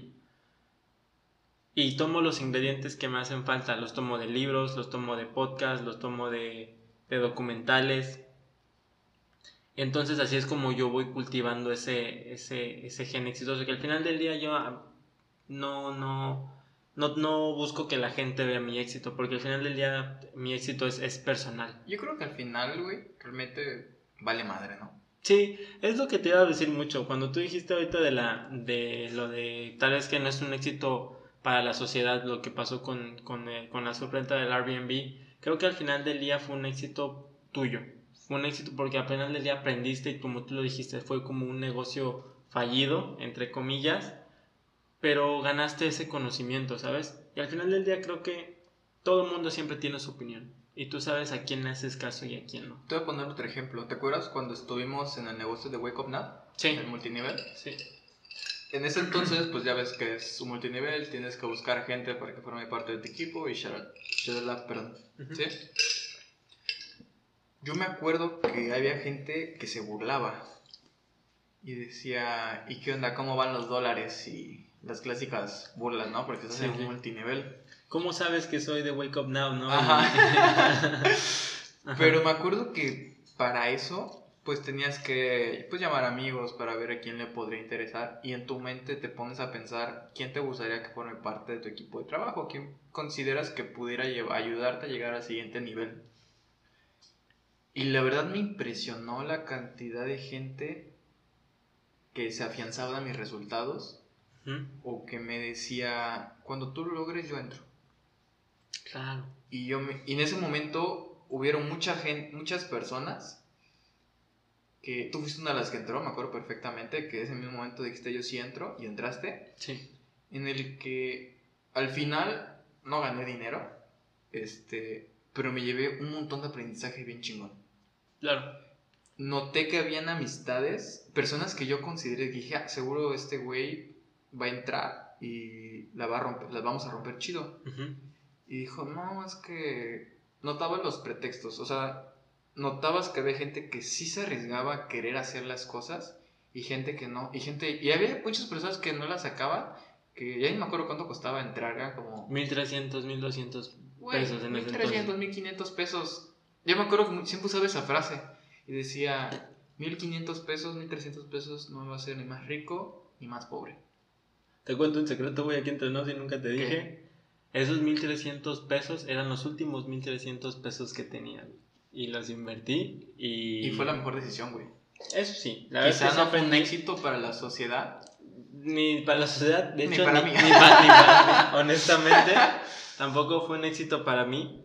Y tomo los ingredientes que me hacen falta, los tomo de libros, los tomo de podcasts, los tomo de, de documentales, entonces así es como yo voy cultivando ese, ese, ese gen exitoso, que al final del día yo ah, no, no, no, no busco que la gente vea mi éxito, porque al final del día mi éxito es, es personal. Yo creo que al final, güey, realmente vale madre, ¿no? Sí, es lo que te iba a decir mucho. Cuando tú dijiste ahorita de, la, de lo de tal vez que no es un éxito para la sociedad lo que pasó con, con, eh, con la suprenta del Airbnb, creo que al final del día fue un éxito tuyo fue un éxito porque apenas le aprendiste y como tú lo dijiste, fue como un negocio fallido, entre comillas, pero ganaste ese conocimiento, ¿sabes? Y al final del día creo que todo el mundo siempre tiene su opinión. Y tú sabes a quién haces caso y a quién no. Te voy a poner otro ejemplo. ¿Te acuerdas cuando estuvimos en el negocio de Wake Up Now? Sí. En el multinivel. Sí. En ese entonces, pues ya ves que es un multinivel, tienes que buscar gente para que forme parte de tu equipo y shalala, perdón. ¿Sí? Yo me acuerdo que había gente que se burlaba y decía, ¿y qué onda? ¿Cómo van los dólares? Y las clásicas burlas, ¿no? Porque estás en un multinivel. ¿Cómo sabes que soy de Wake Up Now, no? Pero me acuerdo que para eso, pues tenías que pues, llamar amigos para ver a quién le podría interesar y en tu mente te pones a pensar quién te gustaría que forme parte de tu equipo de trabajo, quién consideras que pudiera ayudarte a llegar al siguiente nivel. Y la verdad me impresionó la cantidad de gente que se afianzaba a mis resultados o que me decía, cuando tú lo logres yo entro. Claro. Y, yo y en ese momento hubieron mucha gente, muchas personas que tú fuiste una de las que entró, me acuerdo perfectamente, que ese mismo momento dijiste yo sí entro y entraste. Sí. En el que al final no gané dinero, este, pero me llevé un montón de aprendizaje bien chingón. Claro. Noté que habían amistades, personas que yo consideré, dije, ah, seguro este güey va a entrar y la va a romper, las vamos a romper chido. Y dijo, no, es que notaba los pretextos, o sea, notabas que había gente que sí se arriesgaba a querer hacer las cosas y gente que no, y gente, y había muchas personas que no las sacaban, que ya ni me acuerdo cuánto costaba entrar, como... 1300, 1200 pesos en 1300, 1500 pesos yo me acuerdo que siempre usaba esa frase y decía, 1500 pesos, 1300 pesos no me va a hacer ni más rico ni más pobre. Te cuento un secreto, voy aquí entre nos y nunca te dije. Esos 1300 pesos eran los últimos 1300 pesos que tenía. Y los invertí y... Y fue la mejor decisión, güey. Eso sí. La Quizá no fue un éxito para la sociedad. Ni para la sociedad, de hecho, ni para mí. Ni para, mí, honestamente. tampoco fue un éxito para mí.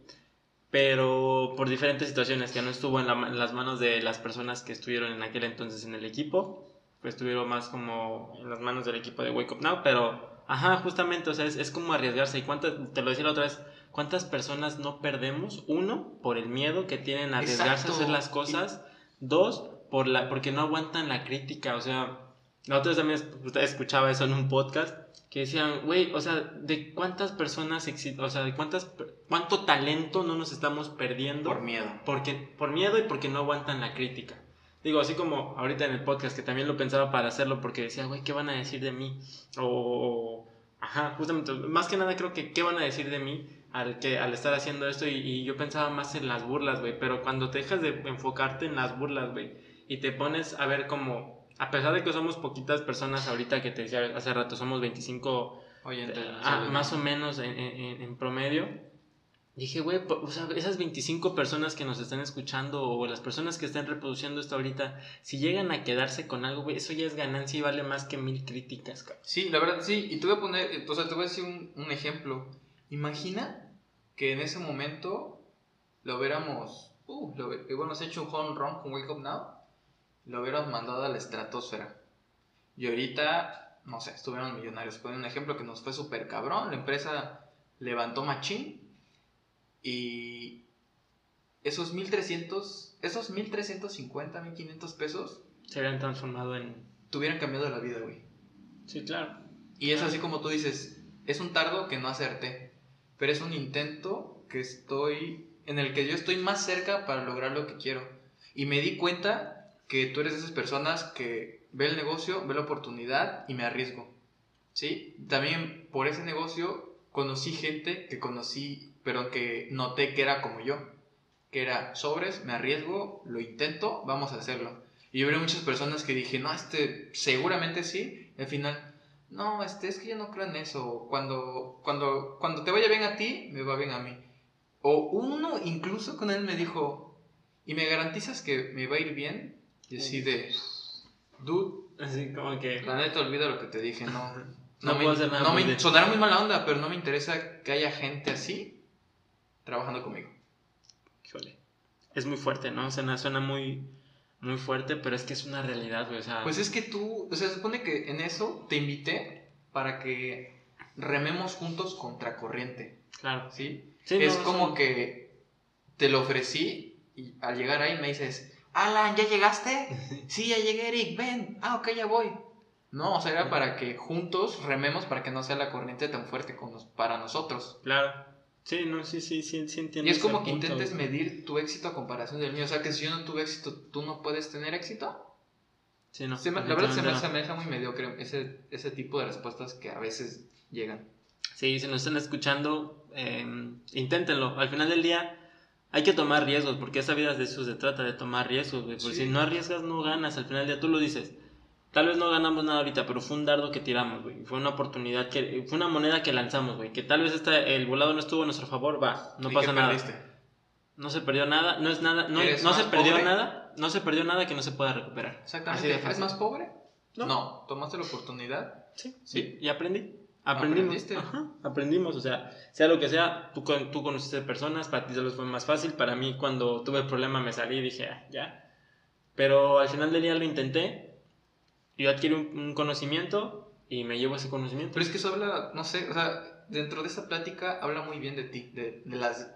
Pero por diferentes situaciones, que no estuvo en, en las manos de las personas que estuvieron en aquel entonces en el equipo. Pues estuvieron más como en las manos del equipo de Wake Up Now. Pero Ajá, justamente, o sea, es, es como arriesgarse. ¿Y cuántas, te lo decía la otra vez, cuántas personas no perdemos? Uno, por el miedo que tienen a arriesgarse a hacer las cosas. Dos, por la, porque no aguantan la crítica. O sea, la otra vez también escuchaba eso en un podcast que decían, güey, o sea, de cuántas personas o sea, de cuántas, cuánto talento no nos estamos perdiendo. Por miedo. Porque, por miedo y porque no aguantan la crítica. Digo, así como ahorita en el podcast, que también lo pensaba para hacerlo porque decía, güey, ¿qué van a decir de mí? O, ajá, justamente, más que nada creo que, ¿qué van a decir de mí al, que, al estar haciendo esto? Y, yo pensaba más en las burlas, güey, pero cuando te dejas de enfocarte en las burlas, güey, y te pones a ver como, a pesar de que somos poquitas personas ahorita, que te decía hace rato, somos 25, Oye, ah, más o menos en, en promedio, Dije, güey, o sea, esas 25 personas que nos están escuchando o las personas que están reproduciendo esto ahorita, si llegan a quedarse con algo, güey, eso ya es ganancia y vale más que mil críticas, cabrón. Sí, la verdad, sí. Y te voy a poner, o sea, te voy a decir un, ejemplo. Imagina que en ese momento lo hubiéramos, uh, lo hubiéramos hecho un home run con Wake Up Now, lo hubiéramos mandado a la estratosfera. Y ahorita, no sé, estuvieron millonarios. Ponen un ejemplo que nos fue súper cabrón. La empresa levantó machín y esos 1300, esos 1350, 1500 pesos se habían transformado en. Tuvieran cambiado la vida, güey. Sí, claro. Y es así como tú dices: es un tardo que no acerté, pero es un intento que estoy. en el que yo estoy más cerca para lograr lo que quiero. Y me di cuenta que tú eres de esas personas que ve el negocio, ve la oportunidad y me arriesgo. ¿Sí? También por ese negocio conocí gente que conocí pero que noté que era como yo, que era sobres, me arriesgo, lo intento, vamos a hacerlo. Y yo vi muchas personas que dije, no, este, seguramente sí, al final, no, este, es que yo no creo en eso, cuando, cuando, cuando te vaya bien a ti, me va bien a mí. O uno incluso con él me dijo, ¿y me garantizas que me va a ir bien? Y así de, dude, así como que... La neta olvida lo que te dije, no. No, me, no me, sonará muy mala onda, pero no me interesa que haya gente así trabajando conmigo. Híjole. Es muy fuerte, ¿no? O sea, suena muy, muy fuerte, pero es que es una realidad, güey. O sea... Pues es que tú, o sea, se supone que en eso te invité para que rememos juntos contra corriente. Claro. ¿Sí? es como que te lo ofrecí y al llegar ahí me dices, Alan, ¿ya llegaste? sí, ya llegué, Eric, ven. Ah, ok, ya voy. No, o sea, era para que juntos rememos para que no sea la corriente tan fuerte como para nosotros. Claro. Sí, no, sí, sí, sí, sí entiendo. Y es como que intentes medir tu éxito a comparación del mío. O sea, que si yo no tuve éxito, ¿tú no puedes tener éxito? Sí, no. la verdad se me asemeja muy mediocre ese, ese tipo de respuestas que a veces llegan. Sí, si nos están escuchando, eh, inténtenlo. Al final del día hay que tomar riesgos, porque esa vida de eso se trata, de tomar riesgos. Porque si no arriesgas, no ganas. Al final del día tú lo dices. Tal vez no ganamos nada ahorita, pero fue un dardo que tiramos, güey. Fue una oportunidad que. Fue una moneda que lanzamos, güey. Que tal vez esta, el volado no estuvo a nuestro favor, va. No pasa nada. No se perdió nada. No es nada. No, no se perdió nada. No se perdió nada que no se pueda recuperar. Exactamente. ¿Eres más pobre? No. no. ¿Tomaste la oportunidad? Sí. Sí. Y aprendí. Aprendimos. Ajá, aprendimos, o sea, sea lo que sea, tú, tú conociste personas, para ti se los fue más fácil, para mí cuando tuve el problema me salí y dije, ah, ya. Pero al final del día lo intenté yo adquiero un, conocimiento y me llevo ese conocimiento. Pero es que eso habla, no sé, o sea, dentro de esa plática habla muy bien de ti, de, de las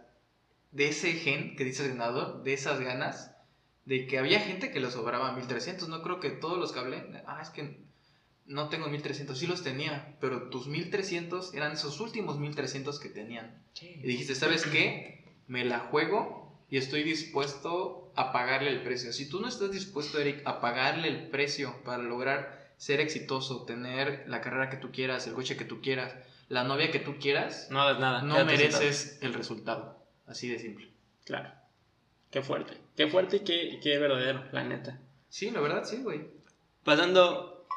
de ese gen que dices ganador, de esas ganas, de que había gente que le sobraba 1300. No creo que todos los que hablé, ah, es que no tengo 1300, sí los tenía, pero tus 1300 eran esos últimos 1300 que tenían. Y dijiste, ¿sabes qué? Me la juego y estoy dispuesto a pagarle el precio. Si tú no estás dispuesto, Eric, a pagarle el precio para lograr ser exitoso, tener la carrera que tú quieras, el coche que tú quieras, la novia que tú quieras, no, nada, no mereces el resultado. Así de simple. Claro. Qué fuerte. Qué fuerte y qué, qué verdadero, la neta. Sí, la verdad, sí, güey. Pasando.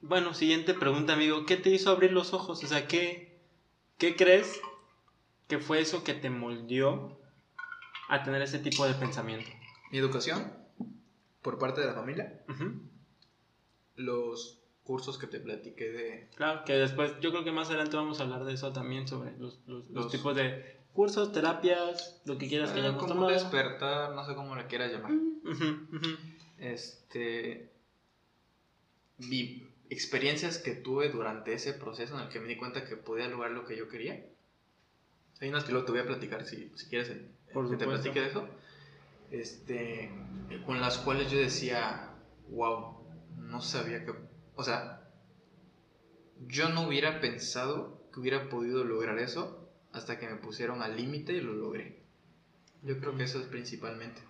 Bueno, siguiente pregunta, amigo. ¿Qué te hizo abrir los ojos? O sea, ¿qué, qué crees que fue eso que te moldeó a tener ese tipo de pensamiento. ¿Mi educación? por parte de la familia. Los cursos que te platiqué de... Claro, que después, yo creo que más adelante vamos a hablar de eso también, sobre los, los, tipos de cursos, terapias, lo que quieras que eh, hayamos como despertar, no sé cómo le quieras llamar. Este... Vi experiencias que tuve durante ese proceso en el que me di cuenta que podía lograr lo que yo quería. Hay unas que luego te voy a platicar si, si quieres Por que te platique de eso. Este, con las cuales yo decía, wow, no sabía que o sea, yo no hubiera pensado que hubiera podido lograr eso hasta que me pusieron al límite y lo logré. Yo creo que eso es principalmente.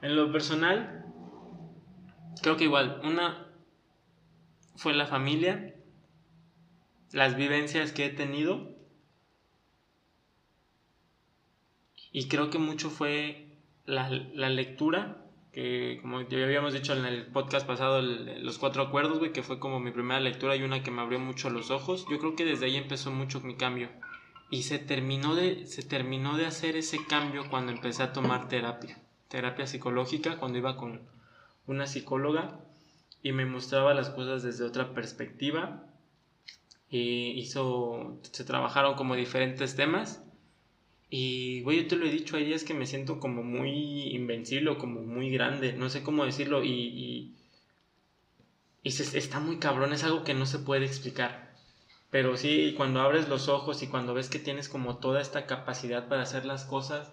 En lo personal, creo que igual, una fue la familia, las vivencias que he tenido y creo que mucho fue la, la lectura que como ya habíamos dicho en el podcast pasado, los cuatro acuerdos, güey, que fue como mi primera lectura y una que me abrió mucho los ojos. Yo creo que desde ahí empezó mucho mi cambio. Y se terminó de, se terminó de hacer ese cambio cuando empecé a tomar terapia, terapia psicológica, cuando iba con una psicóloga y me mostraba las cosas desde otra perspectiva. Y hizo, se trabajaron como diferentes temas y, güey, yo te lo he dicho, hay días que me siento como muy invencible o como muy grande, no sé cómo decirlo, y, y, se, está muy cabrón, es algo que no se puede explicar. Pero sí, cuando abres los ojos y cuando ves que tienes como toda esta capacidad para hacer las cosas,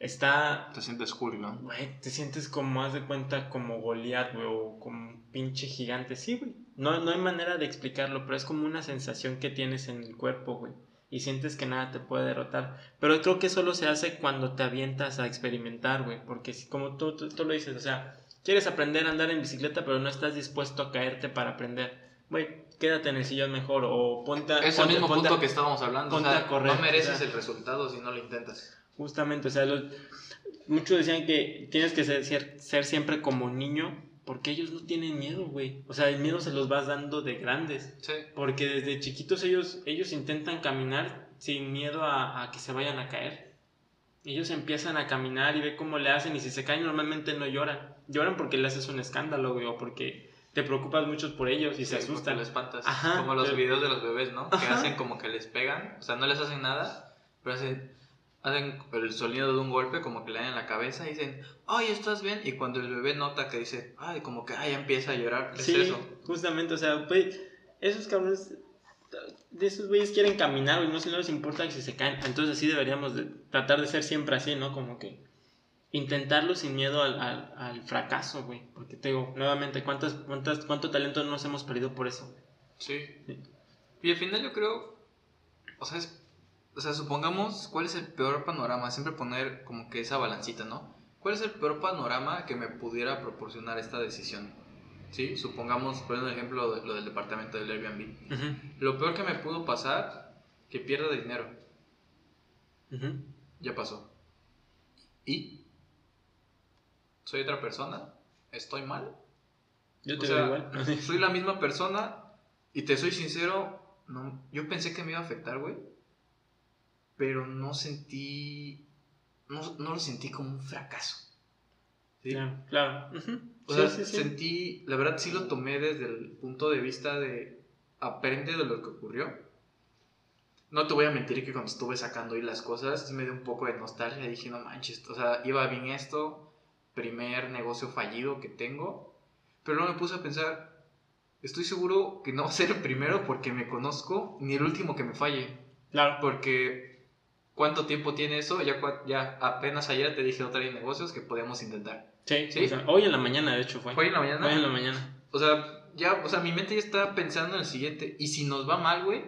está... Te sientes cool, ¿no? Güey, te sientes como, haz de cuenta, como Goliath, güey, o como un pinche gigante. Sí, güey. No, no hay manera de explicarlo, pero es como una sensación que tienes en el cuerpo, güey y sientes que nada te puede derrotar. Pero creo que solo se hace cuando te avientas a experimentar, güey. Porque si, como tú, tú, lo dices, o sea, quieres aprender a andar en bicicleta, pero no estás dispuesto a caerte para aprender. Güey, quédate en el sillón mejor o ponte Es el mismo punto que estábamos hablando. O sea, no mereces el resultado si no lo intentas. Justamente, o sea, muchos decían que tienes que ser, ser siempre como niño porque ellos no tienen miedo, güey. O sea, el miedo se los vas dando de grandes. Sí. Porque desde chiquitos ellos, ellos intentan caminar sin miedo a, que se vayan a caer. Ellos empiezan a caminar y ve cómo le hacen y si se caen normalmente no lloran. Lloran porque le haces un escándalo, güey, o porque te preocupas mucho por ellos y se asustan. Lo espantas. como los videos de los bebés, ¿no? Que hacen como que les pegan, o sea, no les hacen nada, pero hacen hacen el sonido de un golpe, como que le dan en la cabeza y dicen, ay, ¿estás bien? Y cuando el bebé nota que dice, ay, como que, ay, empieza a llorar, es sí, eso. justamente, o sea, pues, esos cabrones, de esos güeyes quieren caminar, y no, no les importa si se caen, entonces sí deberíamos tratar de ser siempre así, ¿no? Como que intentarlo sin miedo al, al, fracaso, güey, porque te digo, nuevamente, ¿cuántas, cuántas, ¿cuánto talento nos hemos perdido por eso? Sí. sí. Y al final yo creo, o sea, es o sea, supongamos, ¿cuál es el peor panorama? Siempre poner como que esa balancita, ¿no? ¿Cuál es el peor panorama que me pudiera proporcionar esta decisión? ¿Sí? Supongamos, por ejemplo, lo del departamento del Airbnb. Lo peor que me pudo pasar, que pierda dinero. Ya pasó. ¿Y? ¿Soy otra persona? ¿Estoy mal? Yo te o igual. soy la misma persona y te soy sincero, no, yo pensé que me iba a afectar, güey pero no sentí, no, no lo sentí como un fracaso. ¿sí? Claro, O sea, sentí, la verdad sí lo tomé desde el punto de vista de aprende de lo que ocurrió. No te voy a mentir que cuando estuve sacando ahí las cosas, me dio un poco de nostalgia. Dije, no manches, o sea, iba bien esto, primer negocio fallido que tengo. Pero luego me puse a pensar, estoy seguro que no va a ser el primero porque me conozco, ni el último que me falle. Claro. Porque ¿Cuánto tiempo tiene eso? Ya, ya apenas ayer te dije otra de negocios que podíamos intentar. Sí, ¿Sí? hoy en la mañana, de hecho, fue. ¿Hoy en la mañana? Hoy en la mañana. O sea, ya, o sea, mi mente ya está pensando en el siguiente. Y si nos va mal, güey,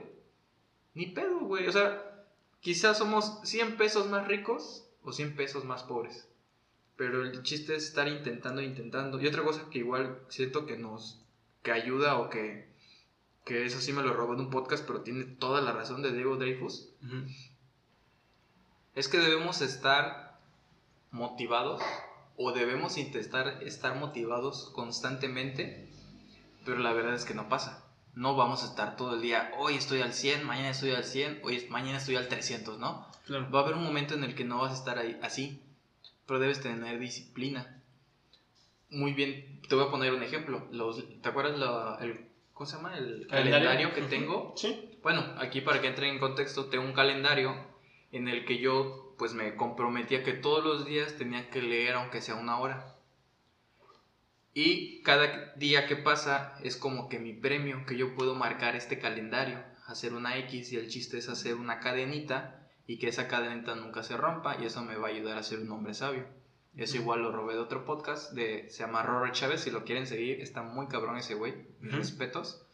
ni pedo, güey. O sea, quizás somos 100 pesos más ricos o 100 pesos más pobres. Pero el chiste es estar intentando, intentando. Y otra cosa que igual siento que nos, que ayuda o que, que eso sí me lo robó en un podcast, pero tiene toda la razón de Diego Dreyfus es que debemos estar motivados o debemos intentar estar motivados constantemente, pero la verdad es que no pasa. No vamos a estar todo el día, hoy estoy al 100, mañana estoy al 100, hoy mañana estoy al 300, ¿no? Va a haber un momento en el que no vas a estar ahí, así, pero debes tener disciplina. muy bien, te voy a poner un ejemplo. Los, ¿Te acuerdas la, el, ¿cómo se llama? El calendario, que tengo. Sí. Bueno, aquí para que entre en contexto, tengo un calendario en el que yo pues me comprometía que todos los días tenía que leer aunque sea una hora. Y cada día que pasa es como que mi premio, que yo puedo marcar este calendario, hacer una X y el chiste es hacer una cadenita y que esa cadenita nunca se rompa y eso me va a ayudar a ser un hombre sabio. Eso igual lo robé de otro podcast, de, se llama Robert Chávez, si lo quieren seguir, está muy cabrón ese güey, mis respetos.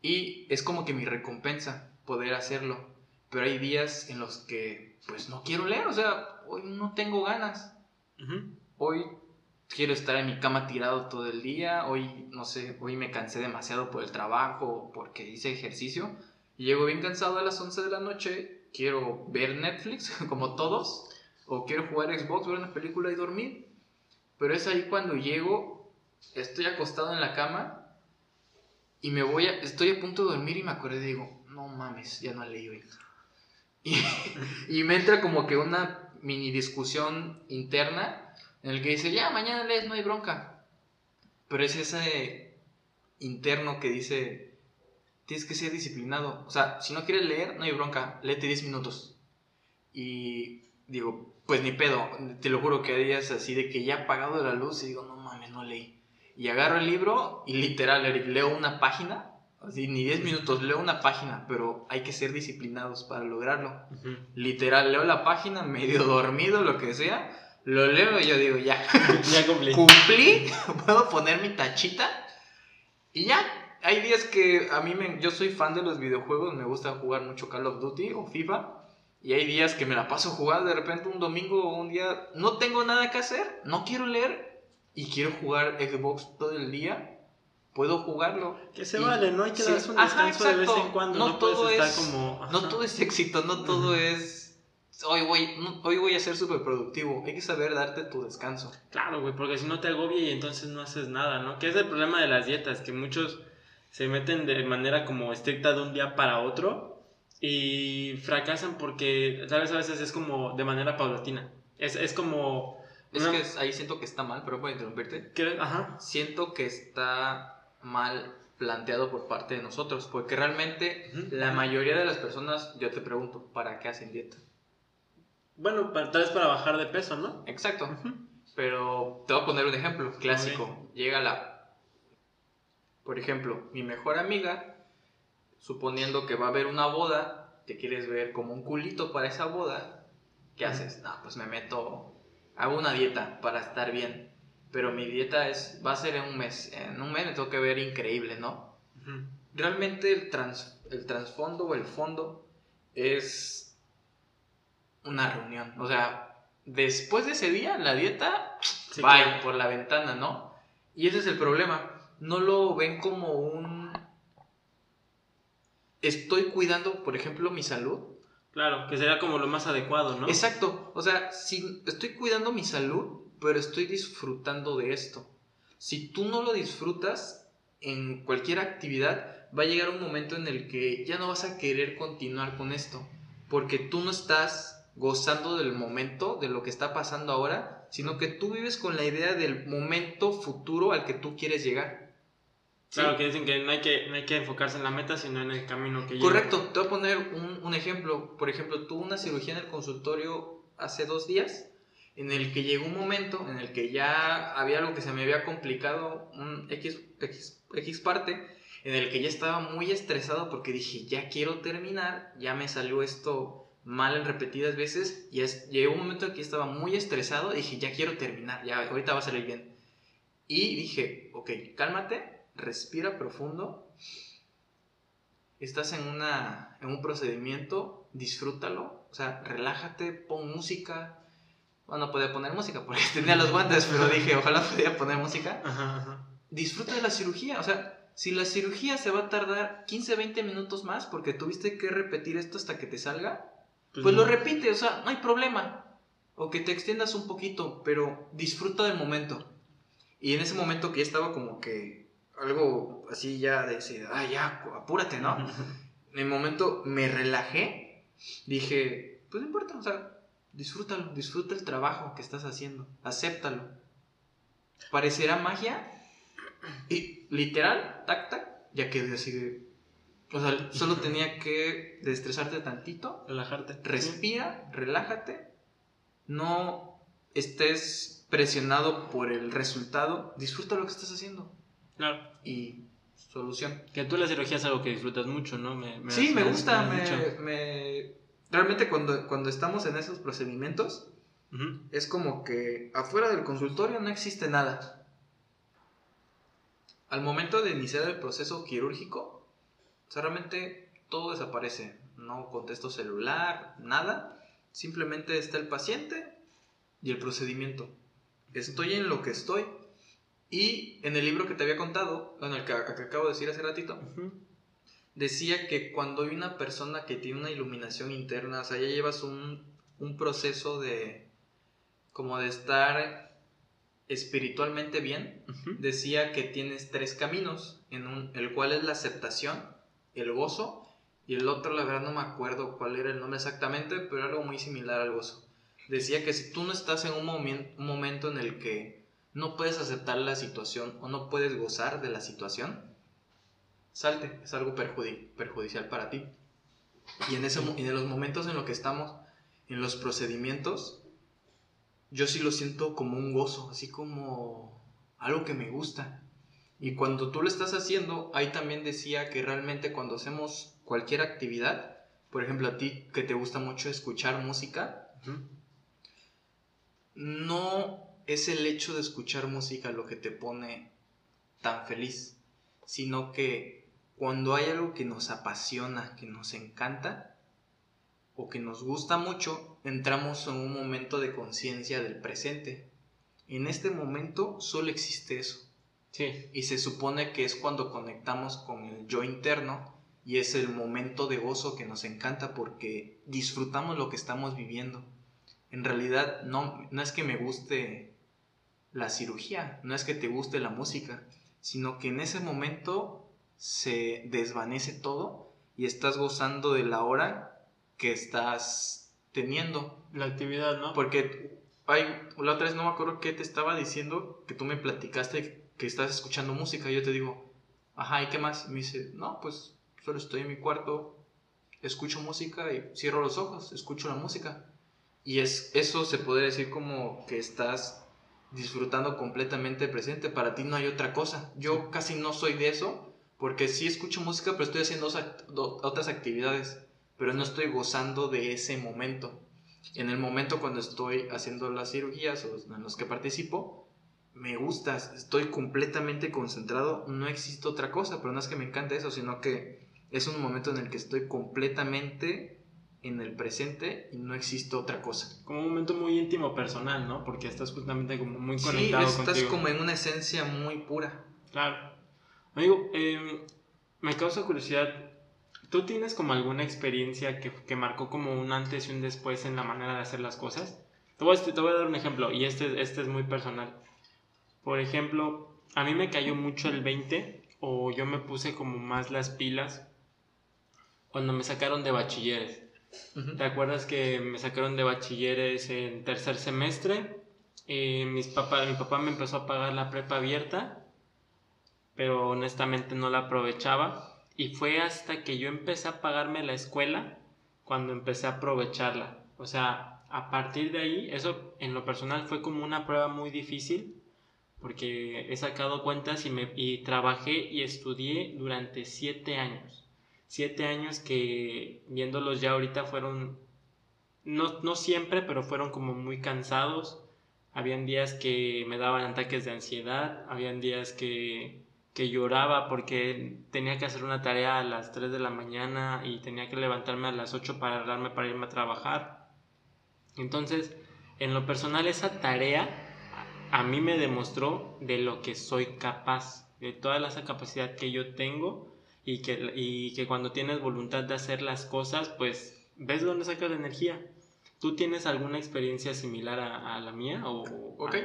Y es como que mi recompensa poder hacerlo, pero hay días en los que pues no quiero leer, o sea, hoy no tengo ganas. Hoy quiero estar en mi cama tirado todo el día, hoy no sé, hoy me cansé demasiado por el trabajo, porque hice ejercicio, y llego bien cansado a las 11 de la noche, quiero ver Netflix como todos o quiero jugar Xbox, ver una película y dormir. Pero es ahí cuando llego, estoy acostado en la cama y me voy a, estoy a punto de dormir y me acuerdo y digo, no mames, ya no leí hoy. Y, y me entra como que una mini discusión interna en el que dice, ya, mañana lees, no hay bronca. Pero es ese interno que dice, tienes que ser disciplinado. O sea, si no quieres leer, no hay bronca, léete 10 minutos. Y digo, pues ni pedo, te lo juro que hay días así de que ya he apagado la luz y digo, no mames, no leí. Y agarro el libro y literal, leo una página, así ni 10 minutos, leo una página, pero hay que ser disciplinados para lograrlo. Literal, leo la página, medio dormido, lo que sea, lo leo y yo digo, ya, ya cumplí. cumplí, puedo poner mi tachita y ya. Hay días que a mí me, yo soy fan de los videojuegos, me gusta jugar mucho Call of Duty o FIFA. Y hay días que me la paso jugando, de repente un domingo o un día no tengo nada que hacer, no quiero leer y quiero jugar Xbox todo el día, puedo jugarlo. Que se vale, no hay que darse un descanso de vez en cuando, no, todo es, como... No todo es éxito, no todo es... Hoy voy, hoy voy a ser súper productivo, hay que saber darte tu descanso. Claro, güey, porque si no te agobia y entonces no haces nada, ¿no? Que es el problema de las dietas, que muchos se meten de manera como estricta de un día para otro y fracasan porque, ¿sabes? A veces es como de manera paulatina. Es, es como... Es que ahí siento que está mal, pero puedo interrumpirte. ¿Qué? Ajá. Siento que está mal planteado por parte de nosotros, porque realmente la mayoría de las personas, yo te pregunto, ¿para qué hacen dieta? Bueno, tal vez para bajar de peso, ¿no? Exacto. Pero te voy a poner un ejemplo clásico. Llega la... Por ejemplo, mi mejor amiga suponiendo que va a haber una boda, te quieres ver como un culito para esa boda, ¿qué haces? No, pues me meto, hago una dieta para estar bien, pero mi dieta es, va a ser en un mes, en un mes me tengo que ver increíble, ¿no? Realmente el, trans, el trasfondo o el fondo es una reunión, o sea, después de ese día la dieta va por la ventana, ¿no? Y ese es el problema, no lo ven como un estoy cuidando, por ejemplo, mi salud. Claro, que sería como lo más adecuado, ¿no? Exacto. O sea, si estoy cuidando mi salud, pero estoy disfrutando de esto. Si tú no lo disfrutas en cualquier actividad, va a llegar un momento en el que ya no vas a querer continuar con esto. Porque tú no estás gozando del momento, de lo que está pasando ahora, sino que tú vives con la idea del momento futuro al que tú quieres llegar. Claro, que dicen que no, hay que no hay que enfocarse en la meta, sino en el camino que. Correcto, te voy a poner un, un ejemplo. Por ejemplo, tuve una cirugía en el consultorio hace dos días, en el que llegó un momento en el que ya había algo que se me había complicado, un X, X, X parte, en el que ya estaba muy estresado porque dije, ya quiero terminar, ya me salió esto mal en repetidas veces, y es, llegó un momento en que estaba muy estresado, dije, ya quiero terminar, ya ahorita va a salir bien. Y dije, ok, cálmate, respira profundo. Estás en, una, en un procedimiento, disfrútalo. O sea, relájate, pon música. Bueno, no podía poner música porque tenía los guantes, pero dije, ojalá pudiera poner música. Disfruta de la cirugía. O sea, si la cirugía se va a tardar 15, 20 minutos más porque tuviste que repetir esto hasta que te salga, pues, pues lo repite, o sea, no hay problema. O que te extiendas un poquito, pero disfruta del momento. Y en ese momento que ya estaba como que algo así ya de ah, ya, apúrate, ¿no? en el momento me relajé, dije, pues no importa, o sea, disfrútalo, disfruta el trabajo que estás haciendo, acéptalo. pareciera magia y literal, tac, tac, ya quedé así de... O sea, solo tenía que destresarte tantito. Relajarte. Respira, relájate. No estés presionado por el resultado. Disfruta lo que estás haciendo. Claro. Y solución. Que tú la cirugía es algo que disfrutas mucho, ¿no? Me, sí, me, gusta. Me, Realmente cuando, cuando estamos en esos procedimientos, es como que afuera del consultorio no existe nada. Al momento de iniciar el proceso quirúrgico, realmente todo desaparece. No contesto celular, nada. Simplemente está el paciente y el procedimiento. Estoy en lo que estoy. Y en el libro que te había contado, en el que, acabo de decir hace ratito, decía que cuando hay una persona que tiene una iluminación interna, o sea, ya llevas un, un proceso de como de estar espiritualmente bien, decía que tienes tres caminos, en un, el cual es la aceptación, el gozo, y el otro, la verdad no me acuerdo cuál era el nombre exactamente, pero algo muy similar al gozo. Decía que si tú no estás en un, un momento en el que no puedes aceptar la situación o no puedes gozar de la situación, salte, es algo perjudicial para ti. Y en, ese, en los momentos en los que estamos, en los procedimientos, yo sí lo siento como un gozo, así como algo que me gusta. Y cuando tú lo estás haciendo, ahí también decía que realmente cuando hacemos cualquier actividad, por ejemplo a ti que te gusta mucho escuchar música, no es el hecho de escuchar música lo que te pone tan feliz, sino que cuando hay algo que nos apasiona, que nos encanta, o que nos gusta mucho, entramos en un momento de conciencia del presente. En este momento solo existe eso. Sí. Y se supone que es cuando conectamos con el yo interno y es el momento de gozo que nos encanta porque disfrutamos lo que estamos viviendo. En realidad no, no es que me guste la cirugía, no es que te guste la música, sino que en ese momento se desvanece todo y estás gozando de la hora que estás teniendo. La actividad, ¿no? Porque hay, la otra vez no me acuerdo qué te estaba diciendo, que tú me platicaste que estás escuchando música y yo te digo, ajá, ¿y qué más? me dice, no, pues solo estoy en mi cuarto, escucho música y cierro los ojos, escucho la música. Y es, eso se puede decir como que estás disfrutando completamente presente, para ti no hay otra cosa. Yo casi no soy de eso, porque sí escucho música, pero estoy haciendo otras actividades pero no estoy gozando de ese momento. En el momento cuando estoy haciendo las cirugías o en los que participo, me gusta, estoy completamente concentrado, no existe otra cosa, pero no es que me encante eso, sino que es un momento en el que estoy completamente en el presente y no existe otra cosa. Como un momento muy íntimo personal, ¿no? Porque estás justamente como muy conectado sí, estás como en una esencia muy pura. Claro. Amigo, eh, me causa curiosidad, ¿Tú tienes como alguna experiencia que, que, marcó como un antes y un después en la manera de hacer las cosas? Te voy, a, te voy a dar un ejemplo y este, este es muy personal. Por ejemplo, a mí me cayó mucho el 20 o yo me puse como más las pilas cuando me sacaron de bachilleres. ¿Te acuerdas que me sacaron de bachilleres en tercer semestre? Eh, mis papá, mi papá me empezó a pagar la prepa abierta, pero honestamente no la aprovechaba y fue hasta que yo empecé a pagarme la escuela cuando empecé a aprovecharla. O sea, a partir de ahí, eso en lo personal fue como una prueba muy difícil porque he sacado cuentas y, me, y trabajé y estudié durante siete años. Siete años que viéndolos ya ahorita fueron, no, no siempre, pero fueron como muy cansados. Habían días que me daban ataques de ansiedad, habían días que que lloraba porque tenía que hacer una tarea a las 3 de la mañana y tenía que levantarme a las 8 para darme para irme a trabajar. Entonces, en lo personal, esa tarea a mí me demostró de lo que soy capaz, de toda esa capacidad que yo tengo y que, y que cuando tienes voluntad de hacer las cosas, pues ves dónde sacas la energía. ¿Tú tienes alguna experiencia similar a, la mía? ¿O que,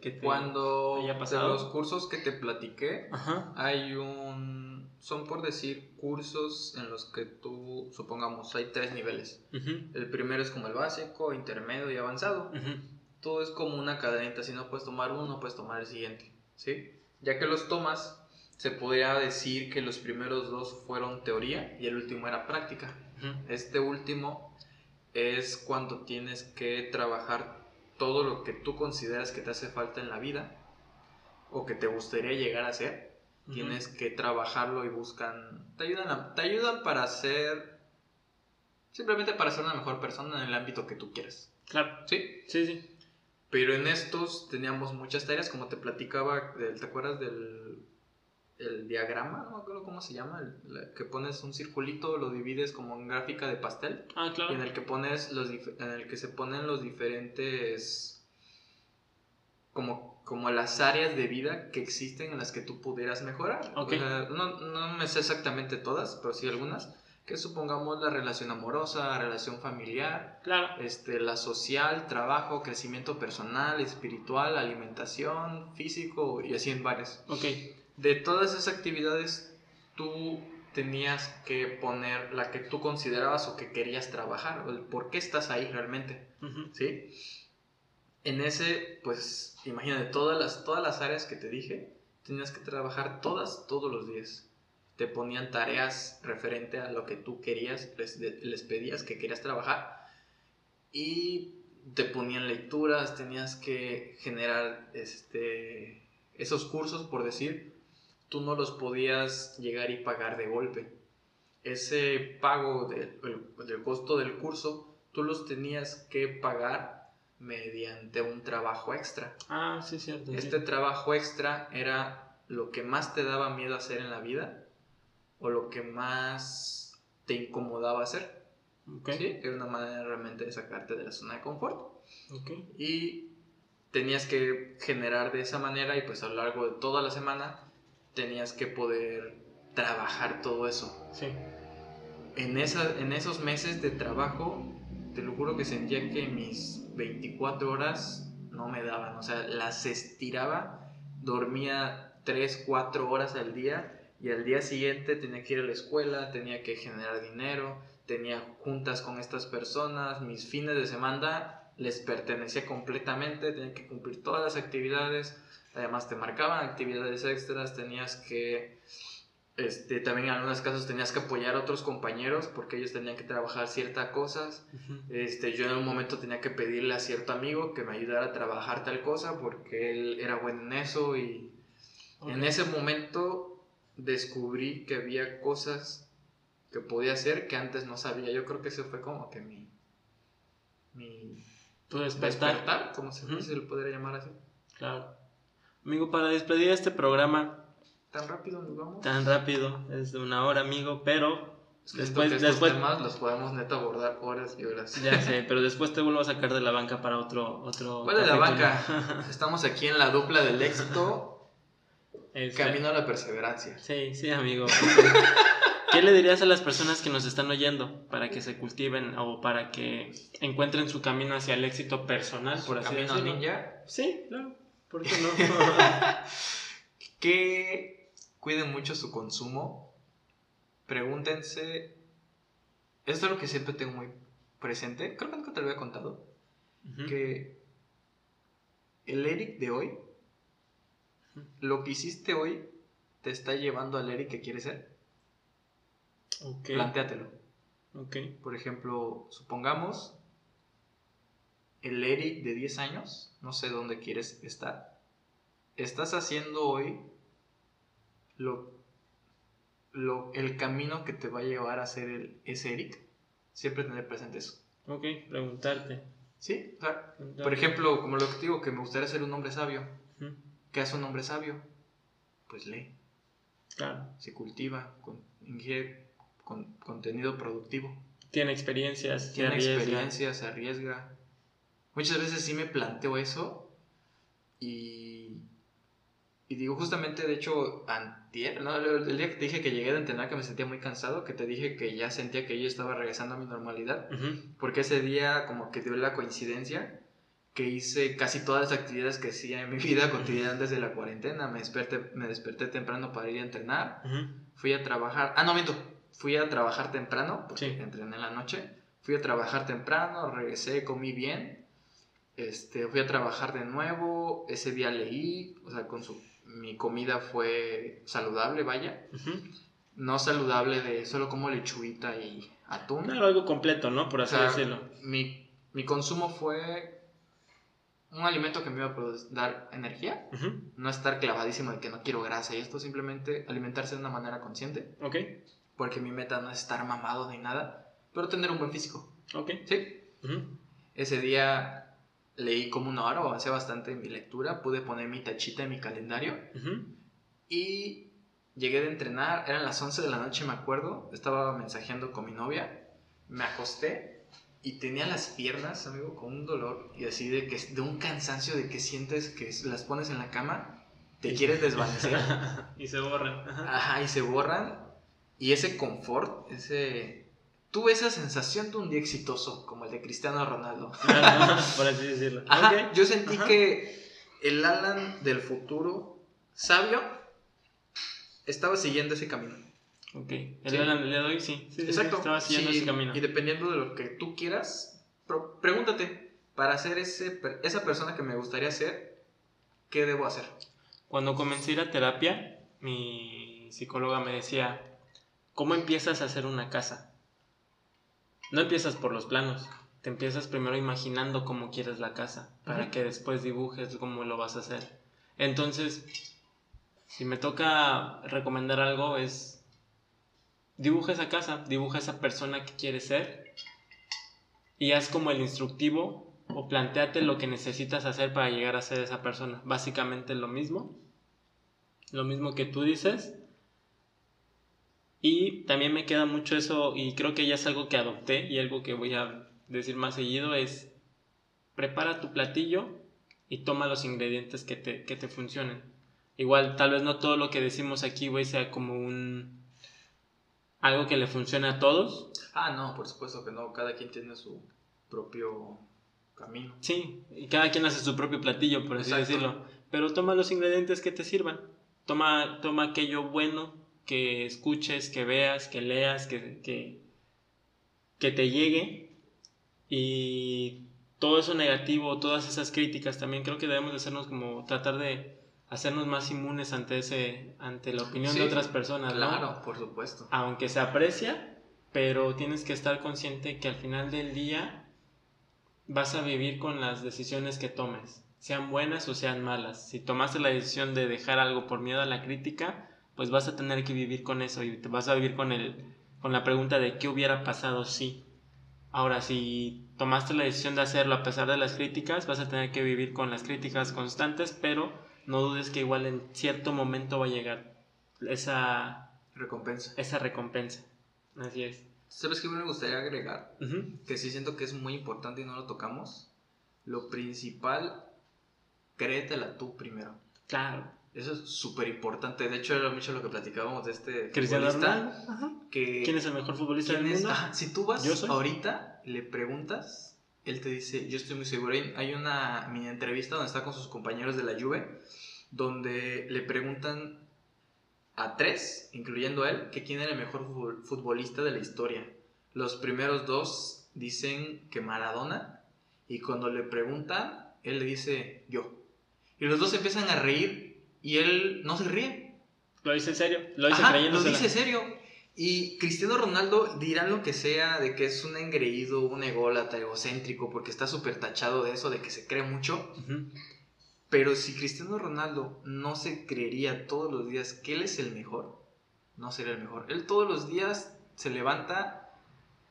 te, Cuando haya pasado? los cursos que te platiqué, hay un... Son por decir cursos en los que tú, supongamos, hay tres niveles. El primero es como el básico, intermedio y avanzado. todo es como una cadenita, si no puedes tomar uno, puedes tomar el siguiente, ¿sí? Ya que los tomas, se podría decir que los primeros dos fueron teoría y el último era práctica. Este último es cuando tienes que trabajar todo lo que tú consideras que te hace falta en la vida o que te gustaría llegar a ser. Tienes que trabajarlo y buscan, te ayudan, te ayudan para ser, simplemente para ser una mejor persona en el ámbito que tú quieras. Claro. ¿Sí? Sí, sí. Pero en estos teníamos muchas tareas, como te platicaba, ¿te acuerdas del el diagrama? No me acuerdo cómo se llama, que pones un circulito, lo divides como en gráfica de pastel. Ah, claro. Y en el que pones los en el que se ponen los diferentes como, como las áreas de vida que existen en las que tú pudieras mejorar. no, no me sé exactamente todas, pero sí algunas que supongamos la relación amorosa, relación familiar, claro. este, la social, trabajo, crecimiento personal, espiritual, alimentación, físico y así en varias. Ok. De todas esas actividades, tú tenías que poner la que tú considerabas o que querías trabajar, o el por qué estás ahí realmente, ¿sí? En ese, pues, imagínate, todas las, todas las áreas que te dije, tenías que trabajar todas, todos los días te ponían tareas referente a lo que tú querías, les, pedías que querías trabajar y te ponían lecturas, tenías que generar este, esos cursos, por decir, tú no los podías llegar y pagar de golpe. Ese pago del, costo del curso, tú los tenías que pagar mediante un trabajo extra. Ah, sí, cierto. Este trabajo extra era lo que más te daba miedo hacer en la vida o lo que más te incomodaba hacer. Okay. Era una manera realmente de sacarte de la zona de confort. Okay. Y tenías que generar de esa manera y pues a lo largo de toda la semana tenías que poder trabajar todo eso. Sí. En, esa, en esos meses de trabajo, te lo juro que sentía que mis 24 horas no me daban. O sea, las estiraba, dormía 3, 4 horas al día y al día siguiente tenía que ir a la escuela, tenía que generar dinero, tenía juntas con estas personas, mis fines de semana les pertenecía completamente, tenía que cumplir todas las actividades, además te marcaban actividades extras, tenías que, este, también en algunos casos tenías que apoyar a otros compañeros porque ellos tenían que trabajar ciertas cosas, este, yo en un momento tenía que pedirle a cierto amigo que me ayudara a trabajar tal cosa porque él era bueno en eso y en ese momento descubrí que había cosas que podía hacer que antes no sabía. Yo creo que eso fue como que mi... mi tu despertar. como se, lo podría llamar así. Claro. Amigo, para despedir este programa... ¿Tan rápido nos vamos? Tan rápido, es de una hora, amigo, pero... Después, que después temas los podemos neto abordar horas y horas. Ya sé, pero después te vuelvo a sacar de la banca para otro otro. ¿Cuál de la banca? Estamos aquí en la dupla del éxito Camino a la perseverancia. Sí, sí, amigo. ¿Qué le dirías a las personas que nos están oyendo para que se cultiven o para que encuentren su camino hacia el éxito personal, por así camino decirlo? ninja? Sí, claro. ¿Por qué no? que cuiden mucho su consumo. Pregúntense. Esto es lo que siempre tengo muy presente. Creo que nunca te lo había contado. Que el Eric de hoy lo que hiciste hoy te está llevando al Eric que quieres ser. Ok. Plantéatelo. Ok. Por ejemplo, supongamos el Eric de 10 años, no sé dónde quieres estar. Estás haciendo hoy lo, lo, el camino que te va a llevar a ser el, ese Eric. Siempre tener presente eso. Ok, preguntarte. Sí, por ejemplo, como lo que digo, que me gustaría ser un hombre sabio. ¿Qué hace un hombre sabio? Pues lee. Claro. Se cultiva, con, ingiere con, contenido productivo. Tiene experiencias, Tiene se experiencias, se arriesga. Muchas veces sí me planteo eso y, y digo justamente, de hecho, antier, ¿no? el día que te dije que llegué de entrenar que me sentía muy cansado, que te dije que ya sentía que yo estaba regresando a mi normalidad, porque ese día como que dio la coincidencia que hice casi todas las actividades que hacía en mi vida cotidiana desde la cuarentena. Me desperté, me desperté temprano para ir a entrenar. Fui a trabajar. Ah, no, miento. Fui a trabajar temprano, porque entrené en la noche. Fui a trabajar temprano, regresé, comí bien. Este, fui a trabajar de nuevo, ese día leí, o sea, con su, mi comida fue saludable, vaya. No saludable de solo como lechuguita y atún. Claro, algo completo, ¿no? Por así decirlo. Mi, mi consumo fue un alimento que me iba a dar energía, no estar clavadísimo de que no quiero grasa y esto, simplemente alimentarse de una manera consciente. Ok. Porque mi meta no es estar mamado ni nada, pero tener un buen físico. Ok. Sí. Ese día leí como una hora, avancé bastante en mi lectura, pude poner mi tachita en mi calendario y llegué de entrenar, eran las 11 de la noche, me acuerdo, estaba mensajeando con mi novia, me acosté y tenía las piernas, amigo, con un dolor y así de que de un cansancio de que sientes que las pones en la cama, te quieres desvanecer. Y se borran. Ajá, y se borran. Y ese confort, ese tuve esa sensación de un día exitoso como el de Cristiano Ronaldo. por así decirlo. Ajá, yo sentí que el Alan del futuro sabio estaba siguiendo ese camino. Ok, el Alan del día de hoy sí. Exacto. estaba siguiendo ese camino. Y dependiendo de lo que tú quieras, pregúntate, para ser ese, esa persona que me gustaría ser, ¿qué debo hacer? Cuando comencé a ir a terapia, mi psicóloga me decía, ¿cómo empiezas a hacer una casa? No empiezas por los planos, te empiezas primero imaginando cómo quieres la casa, para que después dibujes cómo lo vas a hacer. Entonces, si me toca recomendar algo, es dibuja esa casa, dibuja esa persona que quieres ser y haz como el instructivo o planteate lo que necesitas hacer para llegar a ser esa persona. Básicamente lo mismo, lo mismo que tú dices. Y también me queda mucho eso y creo que ya es algo que adopté y algo que voy a decir más seguido es prepara tu platillo y toma los ingredientes que te, que te funcionen. Igual tal vez no todo lo que decimos aquí, güey, sea como un algo que le funcione a todos. Ah, no, por supuesto que no, cada quien tiene su propio camino. Sí, y cada quien hace su propio platillo, por así decirlo. Pero toma los ingredientes que te sirvan. Toma, toma aquello bueno que escuches, que veas, que leas, que, que, que te llegue. Y todo eso negativo, todas esas críticas también creo que debemos de hacernos como tratar de hacernos más inmunes ante ese ante la opinión de otras personas claro por supuesto. Aunque se aprecia pero tienes que estar consciente que al final del día vas a vivir con las decisiones que tomes sean buenas o sean malas. Si tomaste la decisión de dejar algo por miedo a la crítica pues vas a tener que vivir con eso y te vas a vivir con el con la pregunta de qué hubiera pasado si ahora si tomaste la decisión de hacerlo a pesar de las críticas vas a tener que vivir con las críticas constantes pero no dudes que igual en cierto momento va a llegar esa recompensa. Esa recompensa. Así es. ¿Sabes qué me gustaría agregar? Que sí siento que es muy importante y no lo tocamos. Lo principal, créetela tú primero. Claro. Eso es súper importante. De hecho, era mucho lo que platicábamos de este Cristiano futbolista. ¿Quién es el mejor futbolista del mundo? si tú vas ahorita, le preguntas él te dice, yo estoy muy seguro. Hay una mini entrevista donde está con sus compañeros de la Juve, donde le preguntan a tres, incluyendo a él, que quién era el mejor futbolista de la historia. Los primeros dos dicen que Maradona, y cuando le preguntan, él le dice yo. Y los dos empiezan a reír y él no se ríe. Lo dice en serio, lo dice Lo dice serio. Y Cristiano Ronaldo dirán lo que sea de que es un engreído, un ególatra, egocéntrico, porque está súper tachado de eso, de que se cree mucho. Pero si Cristiano Ronaldo no se creería todos los días que él es el mejor, no sería el mejor. Él todos los días se levanta,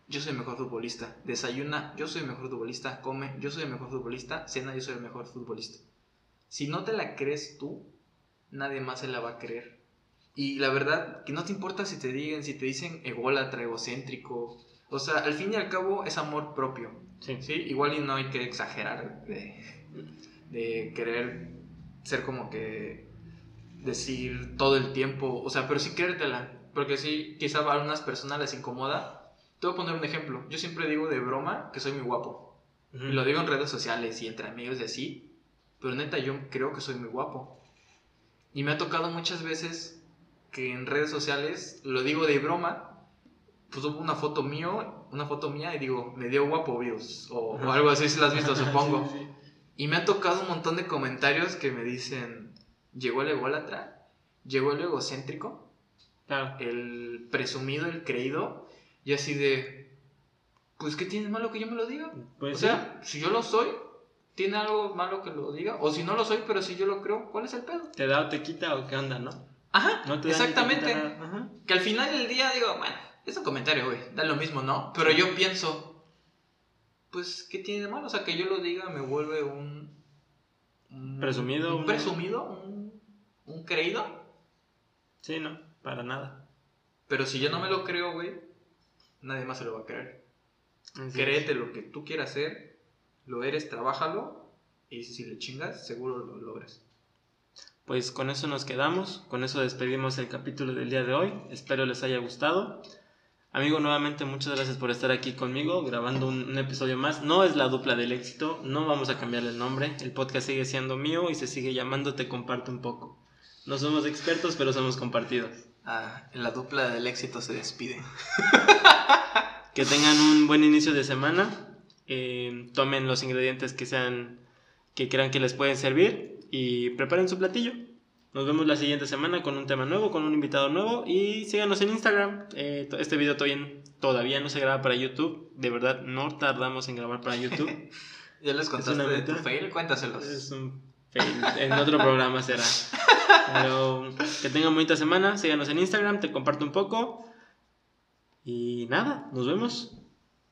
yo soy el mejor futbolista. Desayuna, yo soy el mejor futbolista. Come, yo soy el mejor futbolista. Cena, yo soy el mejor futbolista. Si no te la crees tú, nadie más se la va a creer. Y la verdad, que no te importa si te digan, si te dicen ególatra, egocéntrico. O sea, al fin y al cabo es amor propio. Sí. ¿sí? Igual y no hay que exagerar de, de querer ser como que decir todo el tiempo. O sea, pero sí créetela. Porque sí, quizá a algunas personas les incomoda. Te voy a poner un ejemplo. Yo siempre digo de broma que soy muy guapo. Y lo digo en redes sociales y entre amigos y así. Pero neta, yo creo que soy muy guapo. Y me ha tocado muchas veces que en redes sociales, lo digo de broma, pues hubo una foto mío, una foto mía y digo, me dio guapo virus, o, algo así si lo has visto, supongo. Y me ha tocado un montón de comentarios que me dicen, llegó el ególatra, llegó el egocéntrico, el presumido, el creído, y así de, pues ¿qué tiene malo que yo me lo diga? Pues o sea, si yo lo soy, ¿tiene algo malo que lo diga? O si no lo soy, pero si yo lo creo, ¿cuál es el pedo? ¿Te da o te quita o qué onda, no? Ajá, exactamente. Que al final del día digo, bueno, es un comentario, güey, da lo mismo, ¿no? Pero yo pienso, pues, ¿qué tiene de malo? O sea, que yo lo diga me vuelve un... presumido. Un presumido, un, un creído. Sí, no, para nada. Pero si yo no me lo creo, güey, nadie más se lo va a creer. Créete lo que tú quieras hacer, lo eres, trabájalo, y si le chingas, seguro lo logras. Pues con eso nos quedamos, con eso despedimos el capítulo del día de hoy, espero les haya gustado. Amigo, nuevamente muchas gracias por estar aquí conmigo grabando un, episodio más. No es la dupla del éxito, no vamos a cambiarle el nombre, el podcast sigue siendo mío y se sigue llamando Te Comparto un poco. No somos expertos, pero somos compartidos. Ah, la dupla del éxito se despide. que tengan un buen inicio de semana, eh, tomen los ingredientes que sean que crean que les pueden servir y preparen su platillo. Nos vemos la siguiente semana con un tema nuevo, con un invitado nuevo y síganos en Instagram. Eh, este video todavía, no se graba para YouTube. De verdad, no tardamos en grabar para YouTube. ¿Ya les contaste de tu fail? Cuéntaselos. Es un fail. En otro programa será. Pero que tengan bonita semana. Síganos en Instagram, te comparto un poco. Y nada, nos vemos.